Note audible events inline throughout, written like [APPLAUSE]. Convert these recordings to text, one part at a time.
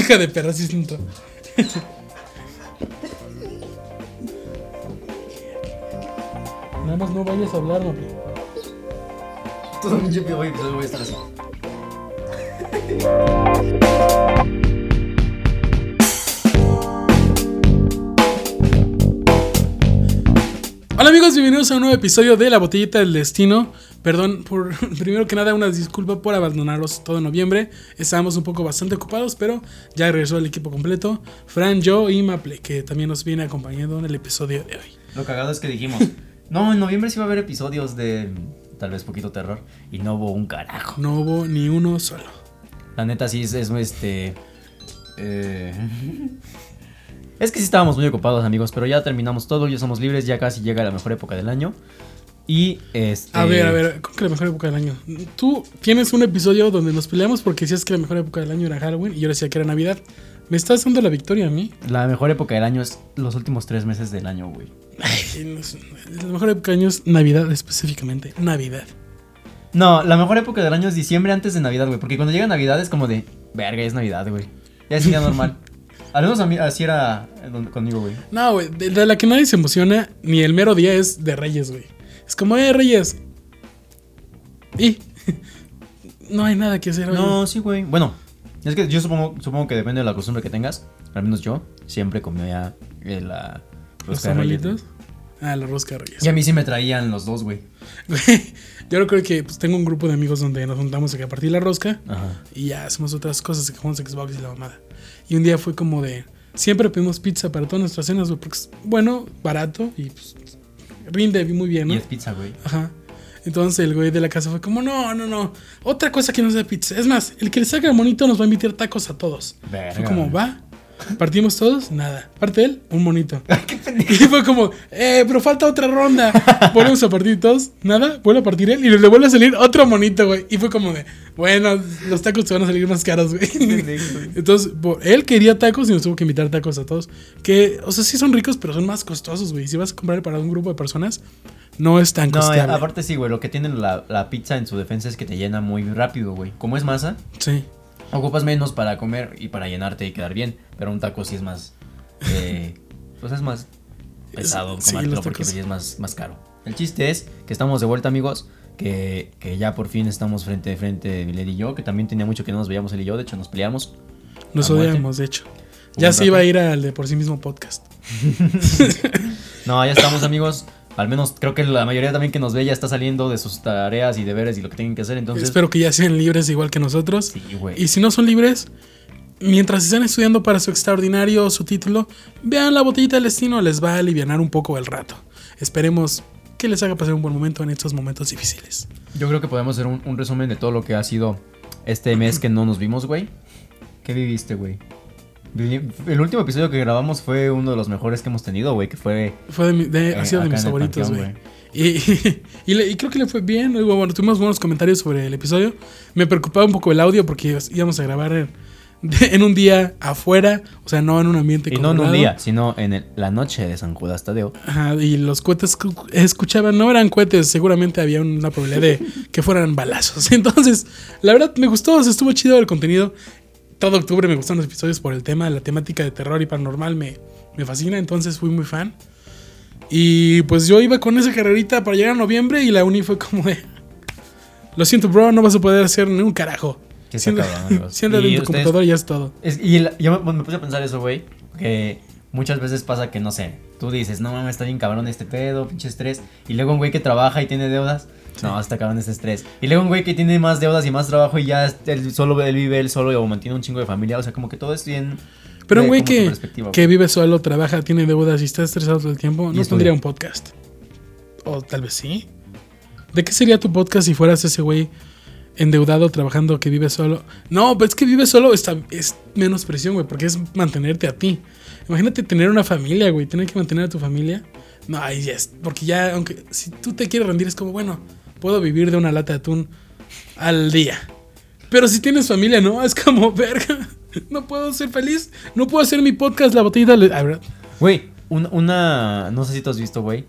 Hija de perra, sí siento. Nada más no vayas a hablar, no. Todo el pinche voy, pues, voy a estar así. Hola amigos, bienvenidos a un nuevo episodio de La Botellita del Destino. Perdón, por [LAUGHS] primero que nada, una disculpa por abandonaros todo noviembre. Estábamos un poco bastante ocupados, pero ya regresó el equipo completo. Fran, yo y Maple, que también nos viene acompañando en el episodio de hoy. Lo cagado es que dijimos, [LAUGHS] no, en noviembre sí va a haber episodios de tal vez poquito terror y no hubo un carajo. No hubo ni uno solo. La neta sí es, es este... eh, [LAUGHS] Es que sí estábamos muy ocupados amigos, pero ya terminamos todo, ya somos libres, ya casi llega la mejor época del año. Y este... A ver, a ver, ¿cómo que la mejor época del año? Tú tienes un episodio donde nos peleamos porque decías que la mejor época del año era Halloween y yo decía que era Navidad. ¿Me estás dando la victoria a mí? La mejor época del año es los últimos tres meses del año, güey. La mejor época del año es Navidad específicamente. Navidad. No, la mejor época del año es diciembre antes de Navidad, güey. Porque cuando llega Navidad es como de, verga, es Navidad, güey. Ya es día [LAUGHS] normal. Al menos a mí, así era conmigo, güey. No, güey, de, de la que nadie se emociona ni el mero día es de Reyes, güey. Es como, eh, Reyes. Y [LAUGHS] no hay nada que hacer hoy. No, sí, güey. Bueno, es que yo supongo, supongo que depende de la costumbre que tengas. Al menos yo siempre comía eh, la los rosca de Reyes. Ah, la rosca de Reyes. Y a mí sí me traían los dos, güey. Güey, [LAUGHS] yo recuerdo que pues, tengo un grupo de amigos donde nos juntamos a partir la rosca Ajá. y ya hacemos otras cosas, que jugamos Xbox y la mamada. Y un día fue como de, siempre pedimos pizza para todas nuestras cenas, porque es bueno, barato y pues, rinde muy bien, ¿no? Y es pizza, güey. Ajá. Entonces el güey de la casa fue como, no, no, no, otra cosa que no sea pizza. Es más, el que le saca el monito nos va a invitar tacos a todos. Verga. Fue como, va. Partimos todos, nada. Parte él, un monito. [LAUGHS] [LAUGHS] y fue como, eh, pero falta otra ronda. [LAUGHS] Volvemos a partir todos, nada. Vuelve a partir él y le vuelve a salir otro monito, güey. Y fue como de, bueno, los tacos te van a salir más caros, güey. Entonces, por- él quería tacos y nos tuvo que invitar tacos a todos. Que, o sea, sí son ricos, pero son más costosos, güey. Si vas a comprar para un grupo de personas, no es tan No, costeable. aparte sí, güey. Lo que tiene la, la pizza en su defensa es que te llena muy rápido, güey. Como es masa, Sí. Ocupas menos para comer y para llenarte y quedar bien. Pero un taco sí es más. Eh, [LAUGHS] pues es más pesado Sí, comértelo los porque sí es más, más caro. El chiste es que estamos de vuelta, amigos. Que, que ya por fin estamos frente a frente, Milet y yo. Que también tenía mucho que no nos veíamos él y yo. De hecho, nos peleamos. Nos odiamos, de hecho. Ya se rato. iba a ir al de por sí mismo podcast. [LAUGHS] No, ya estamos, amigos. Al menos creo que la mayoría también que nos ve ya está saliendo de sus tareas y deberes y lo que tienen que hacer. Entonces, Espero que ya sean libres igual que nosotros. sí. Y si no son libres, mientras están estudiando para su extraordinario o su título, vean la botellita del destino, les va a aliviar un poco el rato. Esperemos que les haga pasar un buen momento en estos momentos difíciles. Yo creo que podemos hacer un, un resumen de todo lo que ha sido este mes que no nos vimos, güey. ¿Qué viviste, güey? El último episodio que grabamos fue uno de los mejores que hemos tenido, güey, que fue... Fue de mi- de- ha Eh, sido de mis favoritos, güey. Y, [LAUGHS] y le- y creo que le fue bien. Bueno, tuvimos buenos comentarios sobre el episodio. Me preocupaba un poco el audio porque íbamos a grabar en, de- [LAUGHS] en un día afuera, o sea, no en un ambiente Y no en un día, sino en el- la noche de San Judas Tadeo. Ajá, y los cohetes que escuchaban no eran cohetes, seguramente había una probabilidad de [LAUGHS] que fueran balazos. Entonces, la verdad me gustó, o sea, estuvo chido el contenido. Todo octubre me gustan los episodios por el tema, la temática de terror y paranormal me, me fascina, entonces fui muy fan. Y pues yo iba con esa carrerita para llegar a noviembre y la uni fue como de... Lo siento, bro, no vas a poder hacer ni un carajo. Siéntate- en tu computadora y ya es todo. Es- y el- yo me, me puse a pensar eso, güey, que muchas veces pasa que, no sé, tú dices, no mames, está bien cabrón este pedo, pinche estrés, y luego un güey que trabaja y tiene deudas, no, está cabrón este estrés, y luego un güey que tiene más deudas y más trabajo y ya él solo él vive él solo o mantiene un chingo de familia, o sea, como que todo es bien... Pero un güey que, que vive solo, trabaja, tiene deudas y está estresado todo el tiempo, no tendría un podcast. O tal vez sí. ¿De qué sería tu podcast si fueras ese güey endeudado trabajando que vive solo? No, pues es que vive solo está, es menos presión, güey, porque es mantenerte a ti. Imagínate tener una familia, güey, tener que mantener a tu familia. No, ahí ya es, porque ya, aunque si tú te quieres rendir, es como, bueno, puedo vivir de una lata de atún al día. Pero si tienes familia, no, es como, [LAUGHS] verga, no puedo ser feliz, no puedo hacer mi podcast, la botellita. le- A ver, Güey, un- una, no sé si tú has visto, güey,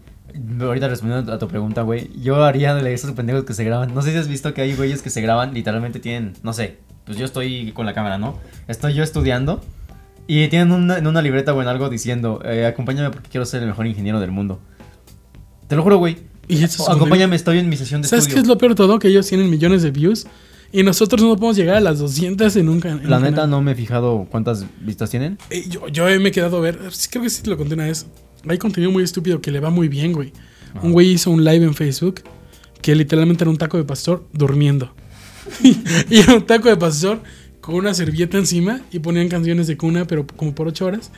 ahorita respondiendo a tu pregunta, güey, yo haría de esos pendejos que se graban, no sé si has visto que hay güeyes que se graban, literalmente tienen, no sé, pues yo estoy con la cámara, ¿no? Estoy yo estudiando y tienen una, en una libreta o en algo diciendo, eh, acompáñame porque quiero ser el mejor ingeniero del mundo. Te lo juro, güey. Y eso es Acompáñame, estoy en mi sesión de ¿Sabes qué estudio. es lo peor de todo? Que ellos tienen millones de views y nosotros no podemos llegar a las 200 en un canal. La neta no me he fijado cuántas vistas tienen. yo, yo me he quedado a ver, creo que sí te lo conté una vez. Hay contenido muy estúpido que le va muy bien, güey. Un güey hizo un live en Facebook que literalmente era un taco de pastor durmiendo. [LAUGHS] y era un taco de pastor con una servilleta encima y ponían canciones de cuna, pero como por 8 horas.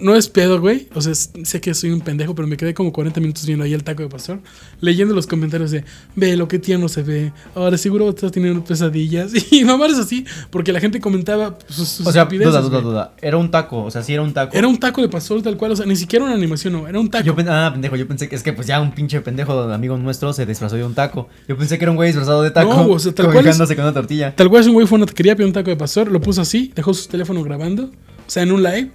No es pedo, güey. O sea, sé que soy un pendejo, pero me quedé como 40 minutos viendo ahí el taco de pastor, leyendo los comentarios de, ve lo que tierno se ve, ahora seguro estás teniendo pesadillas. [LAUGHS] Y mamadas así, porque la gente comentaba sus, sus O sea, duda, duda, duda. Era un taco, o sea, sí era un taco. Era un taco de pastor tal cual, o sea, ni siquiera una animación, no, era un taco. Yo ah, pendejo, yo pensé que es que pues ya un pinche pendejo amigo nuestro se disfrazó de un taco. Yo pensé que era un güey disfrazado de taco. No, o sea, tal cual es- con una tortilla. Tal cual es un güey fue una taquería, pidió un taco de pastor, lo puso así, dejó su teléfono grabando, o sea, en un live.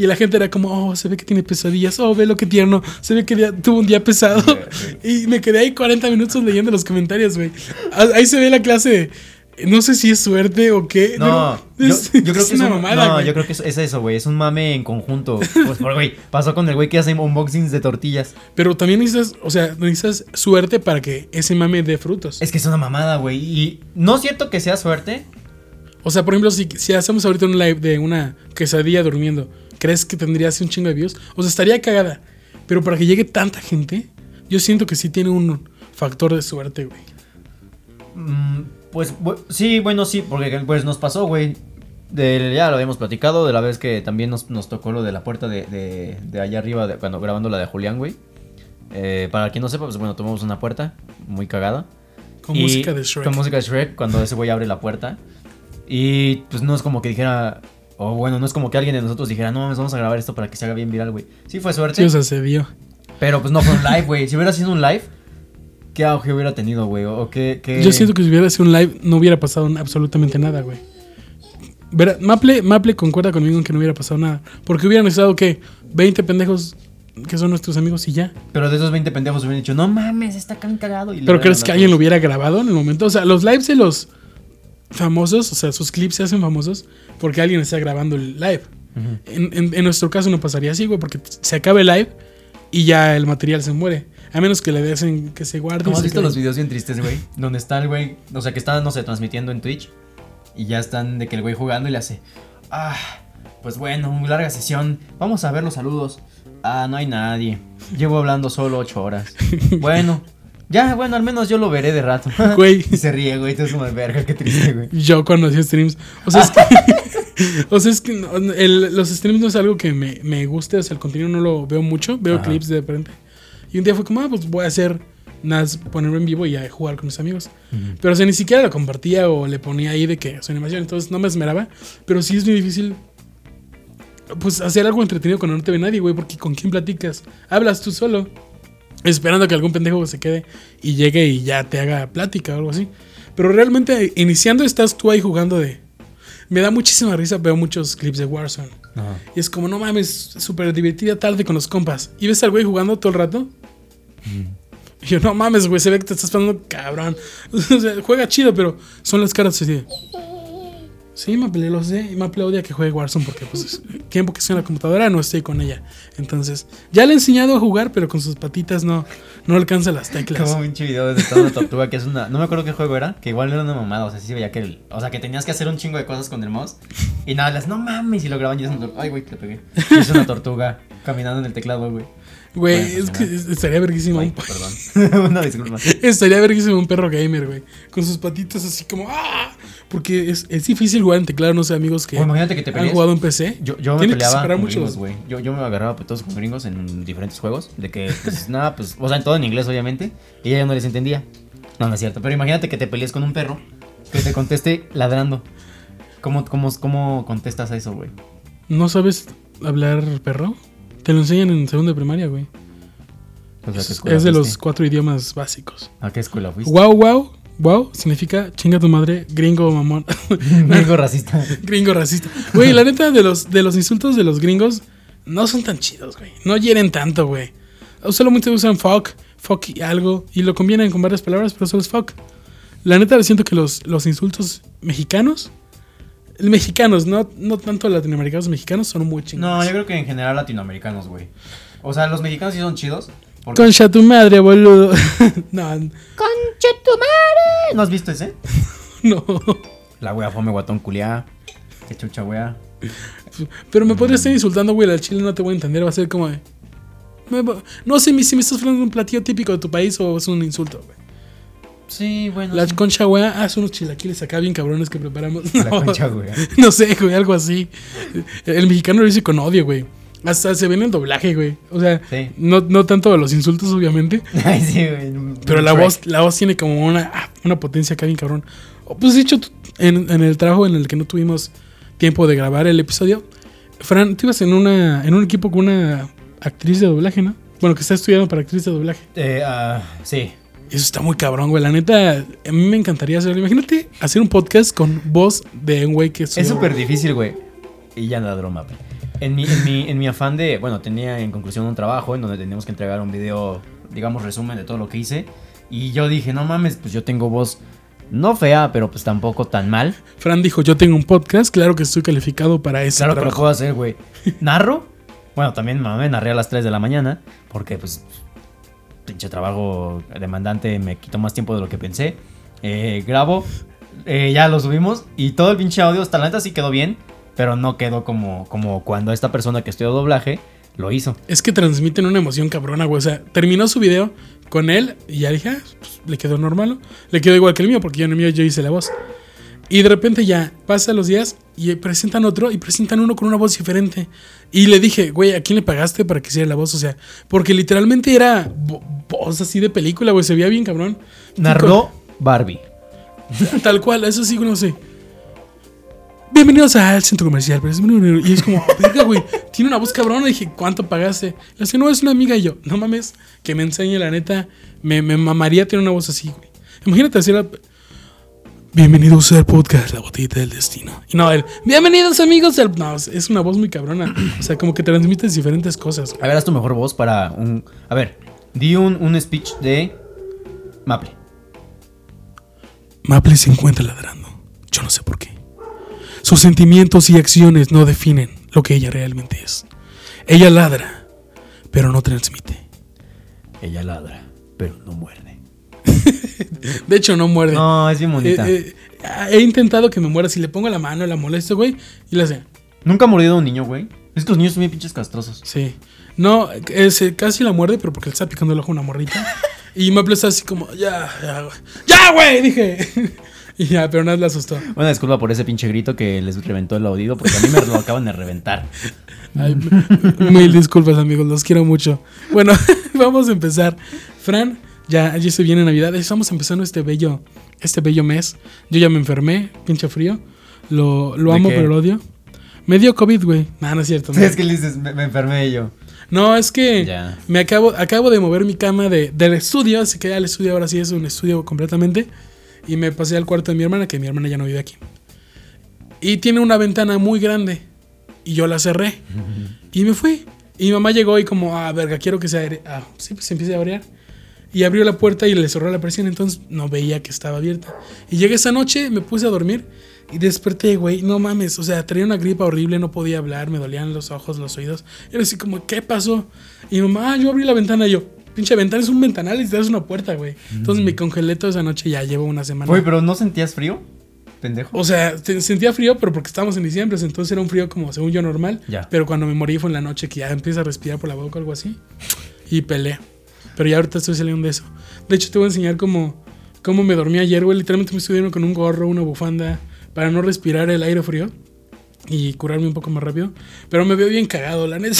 Y la gente era como, oh, se ve que tiene pesadillas, oh, ve lo que tierno, se ve que día- tuvo un día pesado. [LAUGHS] y me quedé ahí 40 minutos leyendo los comentarios, güey. Ah, Ahí se ve la clase de, no sé si es suerte o qué. No, yo, [LAUGHS] creo es que es una un, mamada, No, güey. yo creo que es, es eso, güey. Es un mame en conjunto. Pues, por, güey, pasó con el güey que hace unboxings de tortillas. Pero también necesitas, o sea, necesitas suerte para que ese mame dé frutos. Es que es una mamada, güey. Y no es cierto que sea suerte. O sea, por ejemplo, si, si hacemos ahorita un live de una quesadilla durmiendo, ¿crees que tendría así un chingo de views? O sea, estaría cagada. Pero para que llegue tanta gente, yo siento que sí tiene un factor de suerte, güey. Mm, pues sí, bueno, sí, porque pues nos pasó, güey. Ya lo habíamos platicado de la vez que también nos, nos tocó lo de la puerta de, de- de allá arriba, de, cuando grabando la de Julián, güey. Eh, para quien no sepa, pues bueno, tomamos una puerta muy cagada. Con Y- música de Shrek. Con música de Shrek, cuando ese güey abre la puerta. Y pues no es como que dijera, o bueno, no es como que alguien de nosotros dijera, no mames, vamos a grabar esto para que se haga bien viral, güey. Sí fue suerte, Sí, o sea, se dio. pero pues no fue un live, güey. Si hubiera sido un live, ¿qué auge hubiera tenido, güey? O qué, qué- Yo siento que si hubiera sido un live, no hubiera pasado absolutamente nada, güey. Verá, Maple, Maple concuerda conmigo en que no hubiera pasado nada. Porque hubieran estado, ¿qué? 20 pendejos que son nuestros amigos y ya. Pero de esos 20 pendejos hubieran dicho, no mames, está cagado. Y Pero ¿crees que alguien lo hubiera grabado en el momento? O sea, los lives de los famosos, o sea, sus clips se hacen famosos porque alguien está grabando el live. En, en- en nuestro caso no pasaría así, güey, porque se acaba el live y ya el material se muere. A menos que le desen que se guarde. ¿Cómo has visto quede. los videos bien tristes, güey? Donde está el güey, o sea, que está, no sé, transmitiendo en Twitch. Y ya están de que el güey jugando y le hace, ah, pues bueno, muy larga sesión. Vamos a ver los saludos. Ah, no hay nadie. Llevo hablando solo ocho horas. [LAUGHS] Bueno, ya, bueno, al menos yo lo veré de rato. [LAUGHS] Güey. Y se ríe, güey, tú es una verga, qué triste, güey. [LAUGHS] Yo cuando hacía streams. O sea, es que. [LAUGHS] o sea, es que no- el- los streams no es algo que me, me guste. O sea, el contenido no lo veo mucho. Veo Ajá. clips de repente. Y un día fue como, ah, pues voy a hacer nada, más ponerlo en vivo y a jugar con mis amigos. Pero, o sea, ni siquiera lo compartía o le ponía ahí de que su animación. Entonces no me esmeraba. Pero sí es muy difícil. Pues hacer algo entretenido cuando no te ve nadie, güey. Porque con quién platicas. Hablas tú solo. Esperando que algún pendejo se quede y llegue y ya te haga plática o algo así. Pero realmente iniciando estás tú ahí jugando de... Me da muchísima risa, veo muchos clips de Warzone. Ajá. Y es como, no mames, súper divertida tarde con los compas. Y ves al güey jugando todo el rato. Y yo, no mames, güey, se ve que te estás pasando cabrón. [LAUGHS] O sea, juega chido, pero son las caras así. Sí, Maple, lo sé. Y Maple odia que juegue Warzone porque, pues, tiempo que estoy en la computadora no estoy con ella. Entonces, ya le he enseñado a jugar, pero con sus patitas no, no alcanza las teclas. Como un pinche video de toda una tortuga que es una. No me acuerdo qué juego era, que igual era una mamada. O sea, sí se veía que. el- o sea, que tenías que hacer un chingo de cosas con el mouse. Y nada, las no mames. Y lo graban y es una tortuga. Ay, güey, le pegué. Y es una tortuga caminando en el teclado, güey. Güey, Bueno, es que estaría verguísimo. Un- perdón. [LAUGHS] [LAUGHS] una disculpa. Estaría verguísimo un perro gamer, güey. Con sus patitas así como... ¡ah! Porque es, es difícil jugar en teclado, no sé, amigos que O imagínate que te han pelees. jugado en PC. Yo, yo me peleaba con gringos, güey. Yo, yo me agarraba putos con gringos en diferentes juegos. De que, pues [LAUGHS] nada, pues. O sea, todo en inglés, obviamente. Y ella no les entendía. No, no es cierto. Pero imagínate que te pelees con un perro que te conteste ladrando. ¿Cómo, cómo, cómo contestas a eso, güey? ¿No sabes hablar perro? Te lo enseñan en segundo de primaria, güey. O sea, ¿qué Es, de los cuatro idiomas básicos. ¿A qué escuela fuiste? Wow, wow. Wow significa chinga tu madre, gringo mamón. [LAUGHS] Gringo [LAUGHS] racista. gringo racista. Güey, la neta de los, de los insultos de los gringos no son tan chidos, güey. No hieren tanto, güey. Solamente usan fuck, fuck y algo. Y lo combinan con varias palabras, pero solo es fuck. La neta, siento que los, los insultos mexicanos, mexicanos, no, no tanto latinoamericanos, mexicanos son muy No, chingones. yo creo que en general latinoamericanos, güey. O sea, los mexicanos sí son chidos. porque- Concha tu madre, boludo. [LAUGHS] no, ¡Conche tu madre! ¿No has visto ese? [LAUGHS] no. La wea fome guatón culiá. Qué chucha wea. Pero me podría estar insultando, güey, al chile no te voy a entender. Va a ser como de. me va- No sé mi- si me estás hablando de un platillo típico de tu país o es un insulto, güey. Sí, bueno. La sí. concha, güey, haz unos chilaquiles acá bien cabrones que preparamos. La [LAUGHS] No. concha wea. No sé, güey, algo así. El mexicano lo dice con odio, güey. Hasta se ve en el doblaje, güey. O sea, Sí. no, no tanto los insultos, obviamente. [LAUGHS] Ay, sí, güey. Pero la voz, la voz tiene como una, ah, una potencia acá bien cabrón. O, Pues de hecho, en, en el trabajo en el que no tuvimos tiempo de grabar el episodio, Fran, tú ibas en una, en un equipo con una actriz de doblaje, ¿no? Bueno, que está estudiando para actriz de doblaje. Eh, ah, sí. Eso está muy cabrón, güey. La neta, a mí me encantaría hacerlo. Imagínate hacer un podcast con voz de un güey que Es súper difícil, güey. Y ya nada, broma, güey. En mi, en, mi, en mi afán de, bueno, tenía en conclusión un trabajo en donde teníamos que entregar un video, digamos, resumen de todo lo que hice. Y yo dije, no mames, pues yo tengo voz no fea, pero pues tampoco tan mal. Fran dijo, yo tengo un podcast, claro que estoy calificado para ese Claro que lo trabajo. puedo hacer, güey. ¿Narro? Bueno, también mamá, me narré a las 3 de la mañana, porque pues pinche trabajo demandante me quitó más tiempo de lo que pensé. Eh, grabo, eh, ya lo subimos y todo el pinche audio, hasta la neta sí quedó bien, pero no quedó como, como cuando esta persona que estudió doblaje lo hizo. Es que transmiten una emoción cabrona, güey. O sea, terminó su video con él y ya dije, ah, pues, le quedó normal, ¿no? Le quedó igual que el mío, porque yo en el mío yo hice la voz. Y de repente ya pasan los días y presentan otro y presentan uno con una voz diferente. Y le dije, güey, ¿a quién le pagaste para que hiciera la voz? O sea, porque literalmente era vo- voz así de película, güey. Se veía bien cabrón. Narró Barbie. [LAUGHS] Tal cual, eso sí, no sé. Bienvenidos al centro comercial. pero es- Y es como, verga, güey, tiene una voz cabrona. dije, ¿cuánto pagaste? Le dije, no, es una amiga. Y yo, no mames, que me enseñe, la neta. Me, me mamaría tener una voz así, güey. Imagínate hacer la- Bienvenidos al podcast La Botellita del Destino. Y no, él, bienvenidos amigos al... No, es una voz muy cabrona. O sea, como que transmites diferentes cosas. A ver, haz tu mejor voz para un... A ver, di un, un speech de Maple. Maple se encuentra ladrando. Yo no sé por qué. Sus sentimientos y acciones no definen lo que ella realmente es. Ella ladra, pero no transmite. Ella ladra, pero no muerde. [LAUGHS] De hecho, no muerde. No, es bien bonita. Eh, eh, he intentado que me muera. Si le pongo la mano, la molesto, güey. Y le hace. Nunca ha mordido a un niño, güey. Es que los niños son bien pinches castrosos. Sí. No, es, eh, casi la muerde, pero porque le está picando el ojo a una morrita. [LAUGHS] y Maple está así como, ya, ya, güey. ¡Ya, güey! Dije. [LAUGHS] y ya, pero nada la asustó. Una disculpa por ese pinche grito que les reventó el oído, porque a mí me lo acaban de reventar. Ay, mil disculpas, amigos, los quiero mucho. Bueno, vamos a empezar. Fran, ya, ya se viene Navidad. Estamos empezando este bello, este bello mes. Yo ya me enfermé, pinche frío. Lo, lo ¿De amo, qué? pero lo odio. Me dio COVID, güey. No, no es cierto. [LAUGHS] no. es que le dices, me, me enfermé yo. No, es que Ya. me acabo, acabo de mover mi cama de, del estudio, así que ya el estudio ahora sí es un estudio completamente. Y me pasé al cuarto de mi hermana, que mi hermana ya no vive aquí. Y tiene una ventana muy grande. Y yo la cerré. [LAUGHS] Y me fui. Y mi mamá llegó y como, ah, verga, quiero que se aire. Ah, sí, pues se empiece a abrir. Y abrió la puerta y le cerró la presión, entonces no veía que estaba abierta. Y llegué esa noche, me puse a dormir y desperté, güey, no mames, o sea, traía una gripa horrible, no podía hablar, me dolían los ojos, los oídos. Y era así como, ¿qué pasó? Y mi mamá, ah, yo abrí la ventana y yo, pinche ventana es un ventanal y te das una puerta, güey. Entonces me congelé toda esa noche y ya llevo una semana. Güey, pero ¿no sentías frío? Pendejo. O sea, sentía frío, pero porque estábamos en diciembre, entonces era un frío como según yo normal. Ya. Pero cuando me morí fue en la noche que ya empieza a respirar por la boca o algo así. Y peleé. Pero ya ahorita estoy saliendo de eso. De hecho, te voy a enseñar cómo, cómo me dormí ayer, güey. Literalmente me durmiendo con un gorro, una bufanda, para no respirar el aire frío y curarme un poco más rápido. Pero me veo bien cagado, la neta.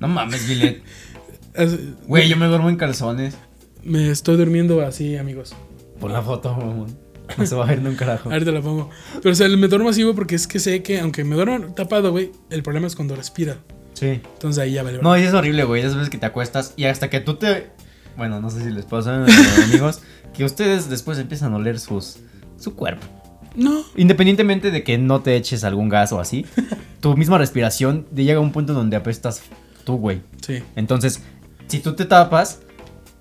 No mames, Billet. [LAUGHS] As- Güey, yo me duermo en calzones. Me estoy durmiendo así, amigos. Por la foto, mamón. No se va a ver un carajo. [LAUGHS] Ahorita la pongo. Pero, o sea, me duermo así, güey, porque es que sé que, aunque me duermo tapado, güey, el problema es cuando respira. Sí. Entonces ahí ya vale. No, y es horrible, güey. Esas veces que te acuestas y hasta que tú te. Bueno, no sé si les pasa, eh, amigos, [LAUGHS] que ustedes después empiezan a oler sus su cuerpo. No. Independientemente de que no te eches algún gas o así, [LAUGHS] tu misma respiración llega a un punto donde apestas tú, güey. Sí. Entonces, si tú te tapas,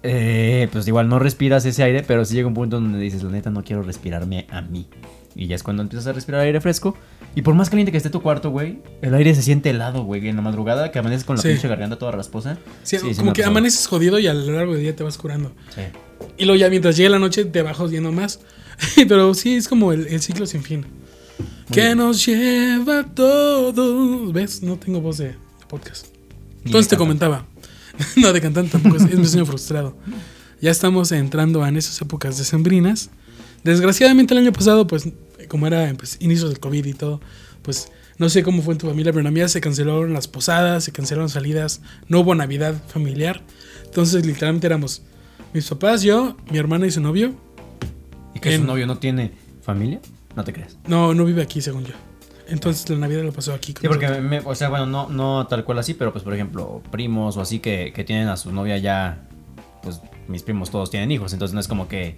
eh, pues igual no respiras ese aire, pero sí llega un punto donde dices, la neta, no quiero respirarme a mí. Y ya es cuando empiezas a respirar aire fresco. Y por más caliente que esté tu cuarto, güey, el aire se siente helado, güey. En la madrugada que amaneces con la Sí. pinche garganta toda rasposa. Sí, Sí, como que pasado. amaneces jodido y a lo largo del día te vas curando. Sí. Y luego ya mientras llega la noche te vas jodiendo más. [LAUGHS] Pero sí, es como el, el ciclo sin fin. que bien. nos lleva a todos. ¿Ves? No tengo voz de, de podcast. Entonces te comentaba. [LAUGHS] no, de cantante tampoco. Es, es mi sueño frustrado. Ya estamos entrando en esas épocas decembrinas. Desgraciadamente el año pasado, pues, como era pues, inicios del COVID y todo, pues no sé cómo fue en tu familia, pero en la mía se cancelaron las posadas, se cancelaron salidas, no hubo Navidad familiar. Entonces, literalmente éramos mis papás, yo, mi hermana y su novio. ¿Y que En- su novio no tiene familia? No te creas. No, no vive aquí, según yo. Entonces, la Navidad lo pasó aquí. con Sí, porque, me- o sea, bueno, no, no tal cual así, pero pues por ejemplo, primos o así que, que tienen a su novia ya, pues mis primos todos tienen hijos, entonces no es como que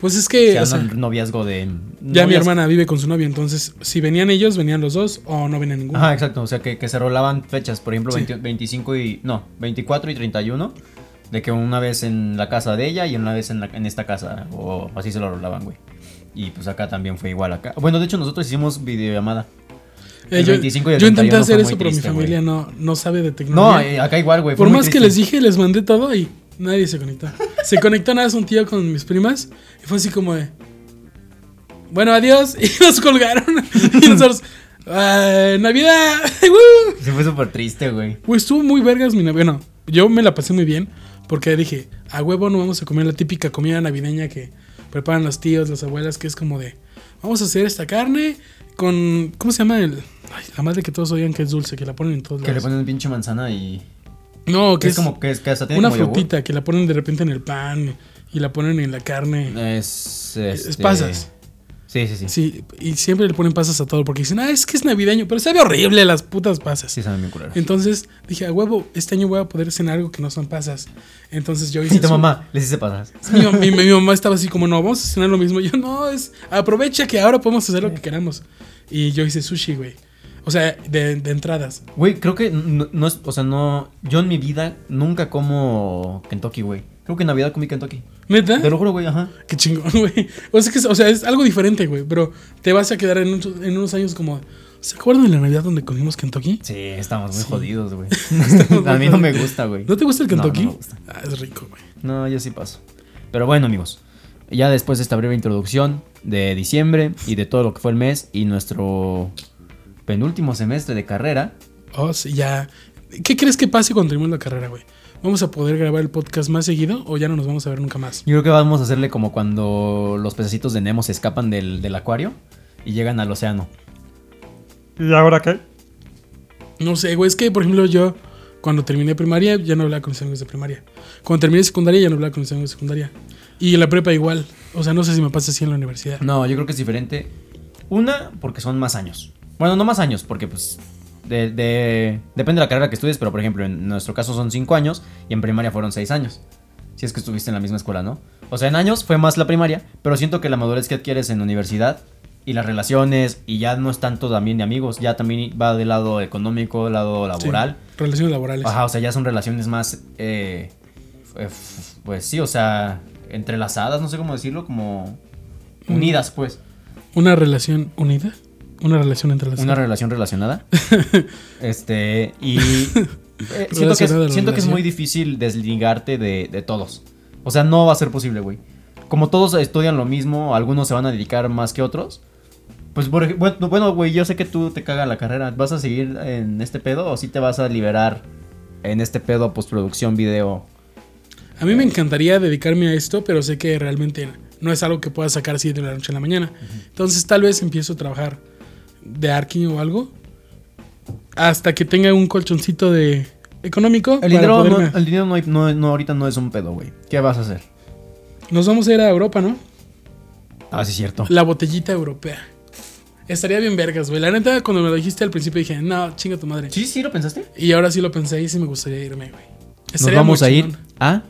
Pues es que. sea o sea, un noviazgo de... ya mi hermana vive con su novio, entonces, si venían ellos, venían los dos o no venían ninguno. Ajá, exacto, o sea que, que se rolaban fechas, por ejemplo, Sí. 20 25 y... No, 24 y 31, de que una vez en la casa de ella y una vez en, la- en esta casa, o así se lo rolaban, güey. Y pues acá también fue igual acá. Bueno, de hecho nosotros hicimos videollamada. Eh, yo 25 y el yo intenté 31 hacer eso, pero triste, mi familia no, no sabe de No, tecnología. eh, acá igual, güey. Por más que triste. les dije, les mandé todo y nadie se conectó. Se conectó nada más un tío con mis primas y fue así como de. Bueno, adiós. [LAUGHS] Y nos colgaron. Y nosotros. "Ah, Navidad. [LAUGHS] ¡Woo!". Se fue súper triste, güey. Güey, estuvo muy vergas mi Navidad. Bueno, yo me la pasé muy bien porque dije, a huevo no vamos a comer la típica comida navideña que preparan los tíos, las abuelas, que es como de, vamos a hacer esta carne con, ¿cómo se llama? El, ay, la madre que todos odian que es dulce, que la ponen en todos Que le lados. ponen pinche manzana y... No, Que es como que, es, que hasta tiene una como yogur. frutita que la ponen de repente en el pan y la ponen en la carne. Es... Es este, pasas. Sí, sí, sí. Sí, Sí, y siempre le ponen pasas a todo porque dicen, ah, es que es navideño, pero sabe horrible las putas pasas. saben bien culeros. Entonces dije, a huevo, este año voy a poder cenar algo que no son pasas. Entonces yo [LAUGHS] hice. Y tu mamá les hice pasas. [LAUGHS] Mi, mi- mi mamá estaba así como, no, vamos a cenar lo mismo. Yo, no, es. Aprovecha que ahora podemos hacer lo que queramos. Y yo hice sushi, güey. O sea, de, de entradas. Güey, creo que no, no es... O sea, no... Yo en mi vida nunca como Kentucky, güey. Creo que en Navidad comí Kentucky. ¿Neta? Te lo juro, güey, ajá. Qué chingón, güey. [LAUGHS] O sea, que, es- o sea, es algo diferente, güey. Pero te vas a quedar en, un- en unos años como. ¿Se acuerdan de la Navidad donde comimos Kentucky? Sí, estamos muy Sí. jodidos, güey. [LAUGHS] [LAUGHS] A mí no me gusta, güey. ¿No te gusta el No, no Kentucky? me gusta. Ah, es rico, güey. No, yo sí paso. Pero bueno, amigos. Ya después de esta breve introducción de diciembre y de todo lo que fue el mes y nuestro penúltimo semestre de carrera, Oh, sí, ya. ¿Qué crees que pase cuando terminemos la carrera, güey? ¿Vamos a poder grabar el podcast más seguido o ya no nos vamos a ver nunca más? yo creo que vamos a hacerle como cuando los pececitos de Nemo se escapan del, del acuario y llegan al océano. ¿Y ahora qué? No sé, güey. Es que, por ejemplo, yo cuando terminé primaria ya no hablaba con mis amigos de primaria. Cuando terminé secundaria ya no hablaba con mis amigos de secundaria. Y en la prepa igual. O sea, no sé si me pasa así en la universidad. No, yo creo que es diferente. Una, porque son más años. Bueno, no más años, porque pues de, de- depende de la carrera que estudies, pero por ejemplo, en nuestro caso son cinco años y en primaria fueron seis años. Si es que estuviste en la misma escuela, ¿no? O sea, en años fue más la primaria, pero siento que la madurez que adquieres en la universidad y las relaciones y ya no es tanto también de amigos, ya también va del lado económico, del lado Sí, laboral. relaciones laborales. Ajá, o sea, ya son relaciones más, eh, f- pues sí, o sea, entrelazadas, no sé cómo decirlo, como Mm. unidas, pues. Una relación unida. Una relación entre las Una relación relacionada. [LAUGHS] este, y [LAUGHS] eh, siento, que es, siento que es muy difícil desligarte de, de todos. O sea, no va a ser posible, güey. Como todos estudian lo mismo, algunos se van a dedicar más que otros. Pues, por bueno, güey, yo sé que tú te caga la carrera. ¿Vas a seguir en este pedo o sí te vas a liberar en este pedo postproducción, video? A mí me encantaría dedicarme a esto, pero sé que realmente no es algo que pueda sacar así de la noche a la mañana. Entonces tal vez empiezo a trabajar de arqui o algo hasta que tenga un colchoncito de económico. El dinero, no, el dinero no, hay- no- no, ahorita no es un pedo, güey. ¿Qué vas a hacer? Nos vamos a ir a Europa, ¿no? Ah, sí, cierto. La botellita europea. Estaría bien vergas, güey. La neta, cuando me lo dijiste al principio dije, no, chinga tu madre. Sí, sí, ¿lo pensaste? Y ahora sí lo pensé y sí me gustaría irme, güey. Nos vamos a ir a...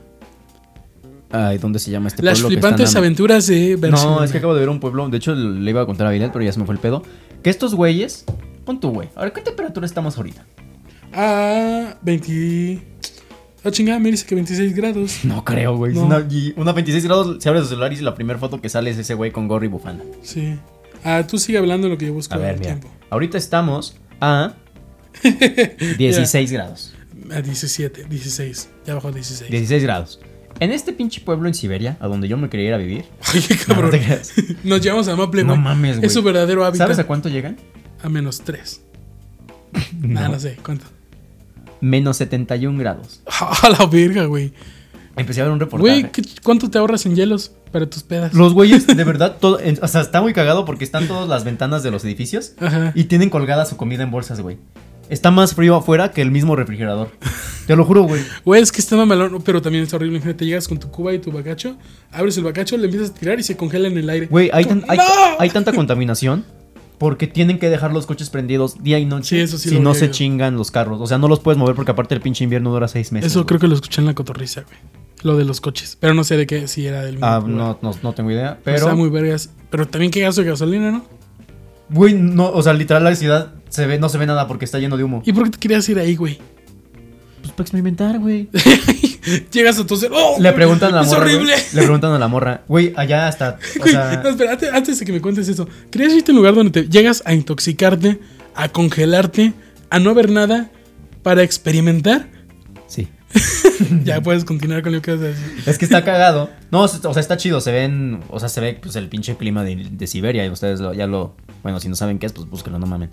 Ay, ¿dónde se llama este Las pueblo en flipantes aventuras de versión. No, es que acabo de ver un pueblo. De hecho, le iba a contar a Vilet, pero ya se me fue el pedo. Que estos güeyes. Pon tú, güey. Ahora, ¿qué temperatura estamos ahorita? A 20. Ah, chingada, me dice que 26 grados. No creo, güey. No. Una, y una 26 grados, se abre su celular y la primera foto que sale es ese güey con gorro y bufanda. Sí. Ah, tú sigue hablando lo que yo busco A ver, mira. tiempo. Ahorita estamos a [LAUGHS] 16 grados. A 17, 16. Ya bajó a 16. 16 grados. En este pinche pueblo en Siberia, a donde yo me quería ir a vivir. [LAUGHS] Ay, [LAUGHS] No, cabrón. no. Nos llevamos a Maple, No mames, güey. Es su verdadero hábitat. ¿Sabes a cuánto llegan? A menos 3. [LAUGHS] No. no sé, ¿cuánto? Menos 71 grados. A la verga, güey. Empecé a ver un reportaje. Güey, ¿qué- ¿cuánto te ahorras en hielos para tus pedas? Los güeyes, de verdad, todo, o sea, está muy cagado porque están todas las ventanas de los edificios Ajá. y tienen colgada su comida en bolsas, güey. Está más frío afuera que el mismo refrigerador. Te lo juro, güey. [LAUGHS] Güey, es que está mamalón, pero también es horrible. Imagínate, llegas con tu cuba y tu bacacho, abres el bacacho, le empiezas a tirar y se congela en el aire. Güey, hay, tan- hay, ¡No! hay tanta [LAUGHS] contaminación porque tienen que dejar los coches prendidos día y noche. Sí, eso sí Si no se chingan los carros. O sea, no los puedes mover porque aparte el pinche invierno dura seis meses. Eso güey. creo que lo escuché en la cotorriza, güey. Lo de los coches. Pero no sé de qué, si era del mismo. Ah, no, no, no tengo idea. Pero. Pero, Está muy vergas. Pero también qué gasto de gasolina, ¿no? Güey, no, o sea, literal la ciudad se ve, no se ve nada porque está lleno de humo. ¿Y por qué te querías ir ahí, güey? Pues para experimentar, güey. [LAUGHS] Llegas a toser. ¡Oh! Le preguntan a la ¡Es morra. güey. horrible! Le preguntan a la morra. Güey, allá hasta. O [LAUGHS] Güey, sea, no, espera, antes, antes de que me cuentes eso. ¿Querías irte a un lugar donde te llegas a intoxicarte, a congelarte, a no ver nada para experimentar? sí. [LAUGHS] ya puedes continuar con lo que vas a decir. Es que está cagado. No, o sea, está chido. Se ven. O sea, se ve pues el pinche clima de, de Siberia. Y ustedes lo- ya lo. Bueno, si no saben qué es, pues búsquenlo, no mamen.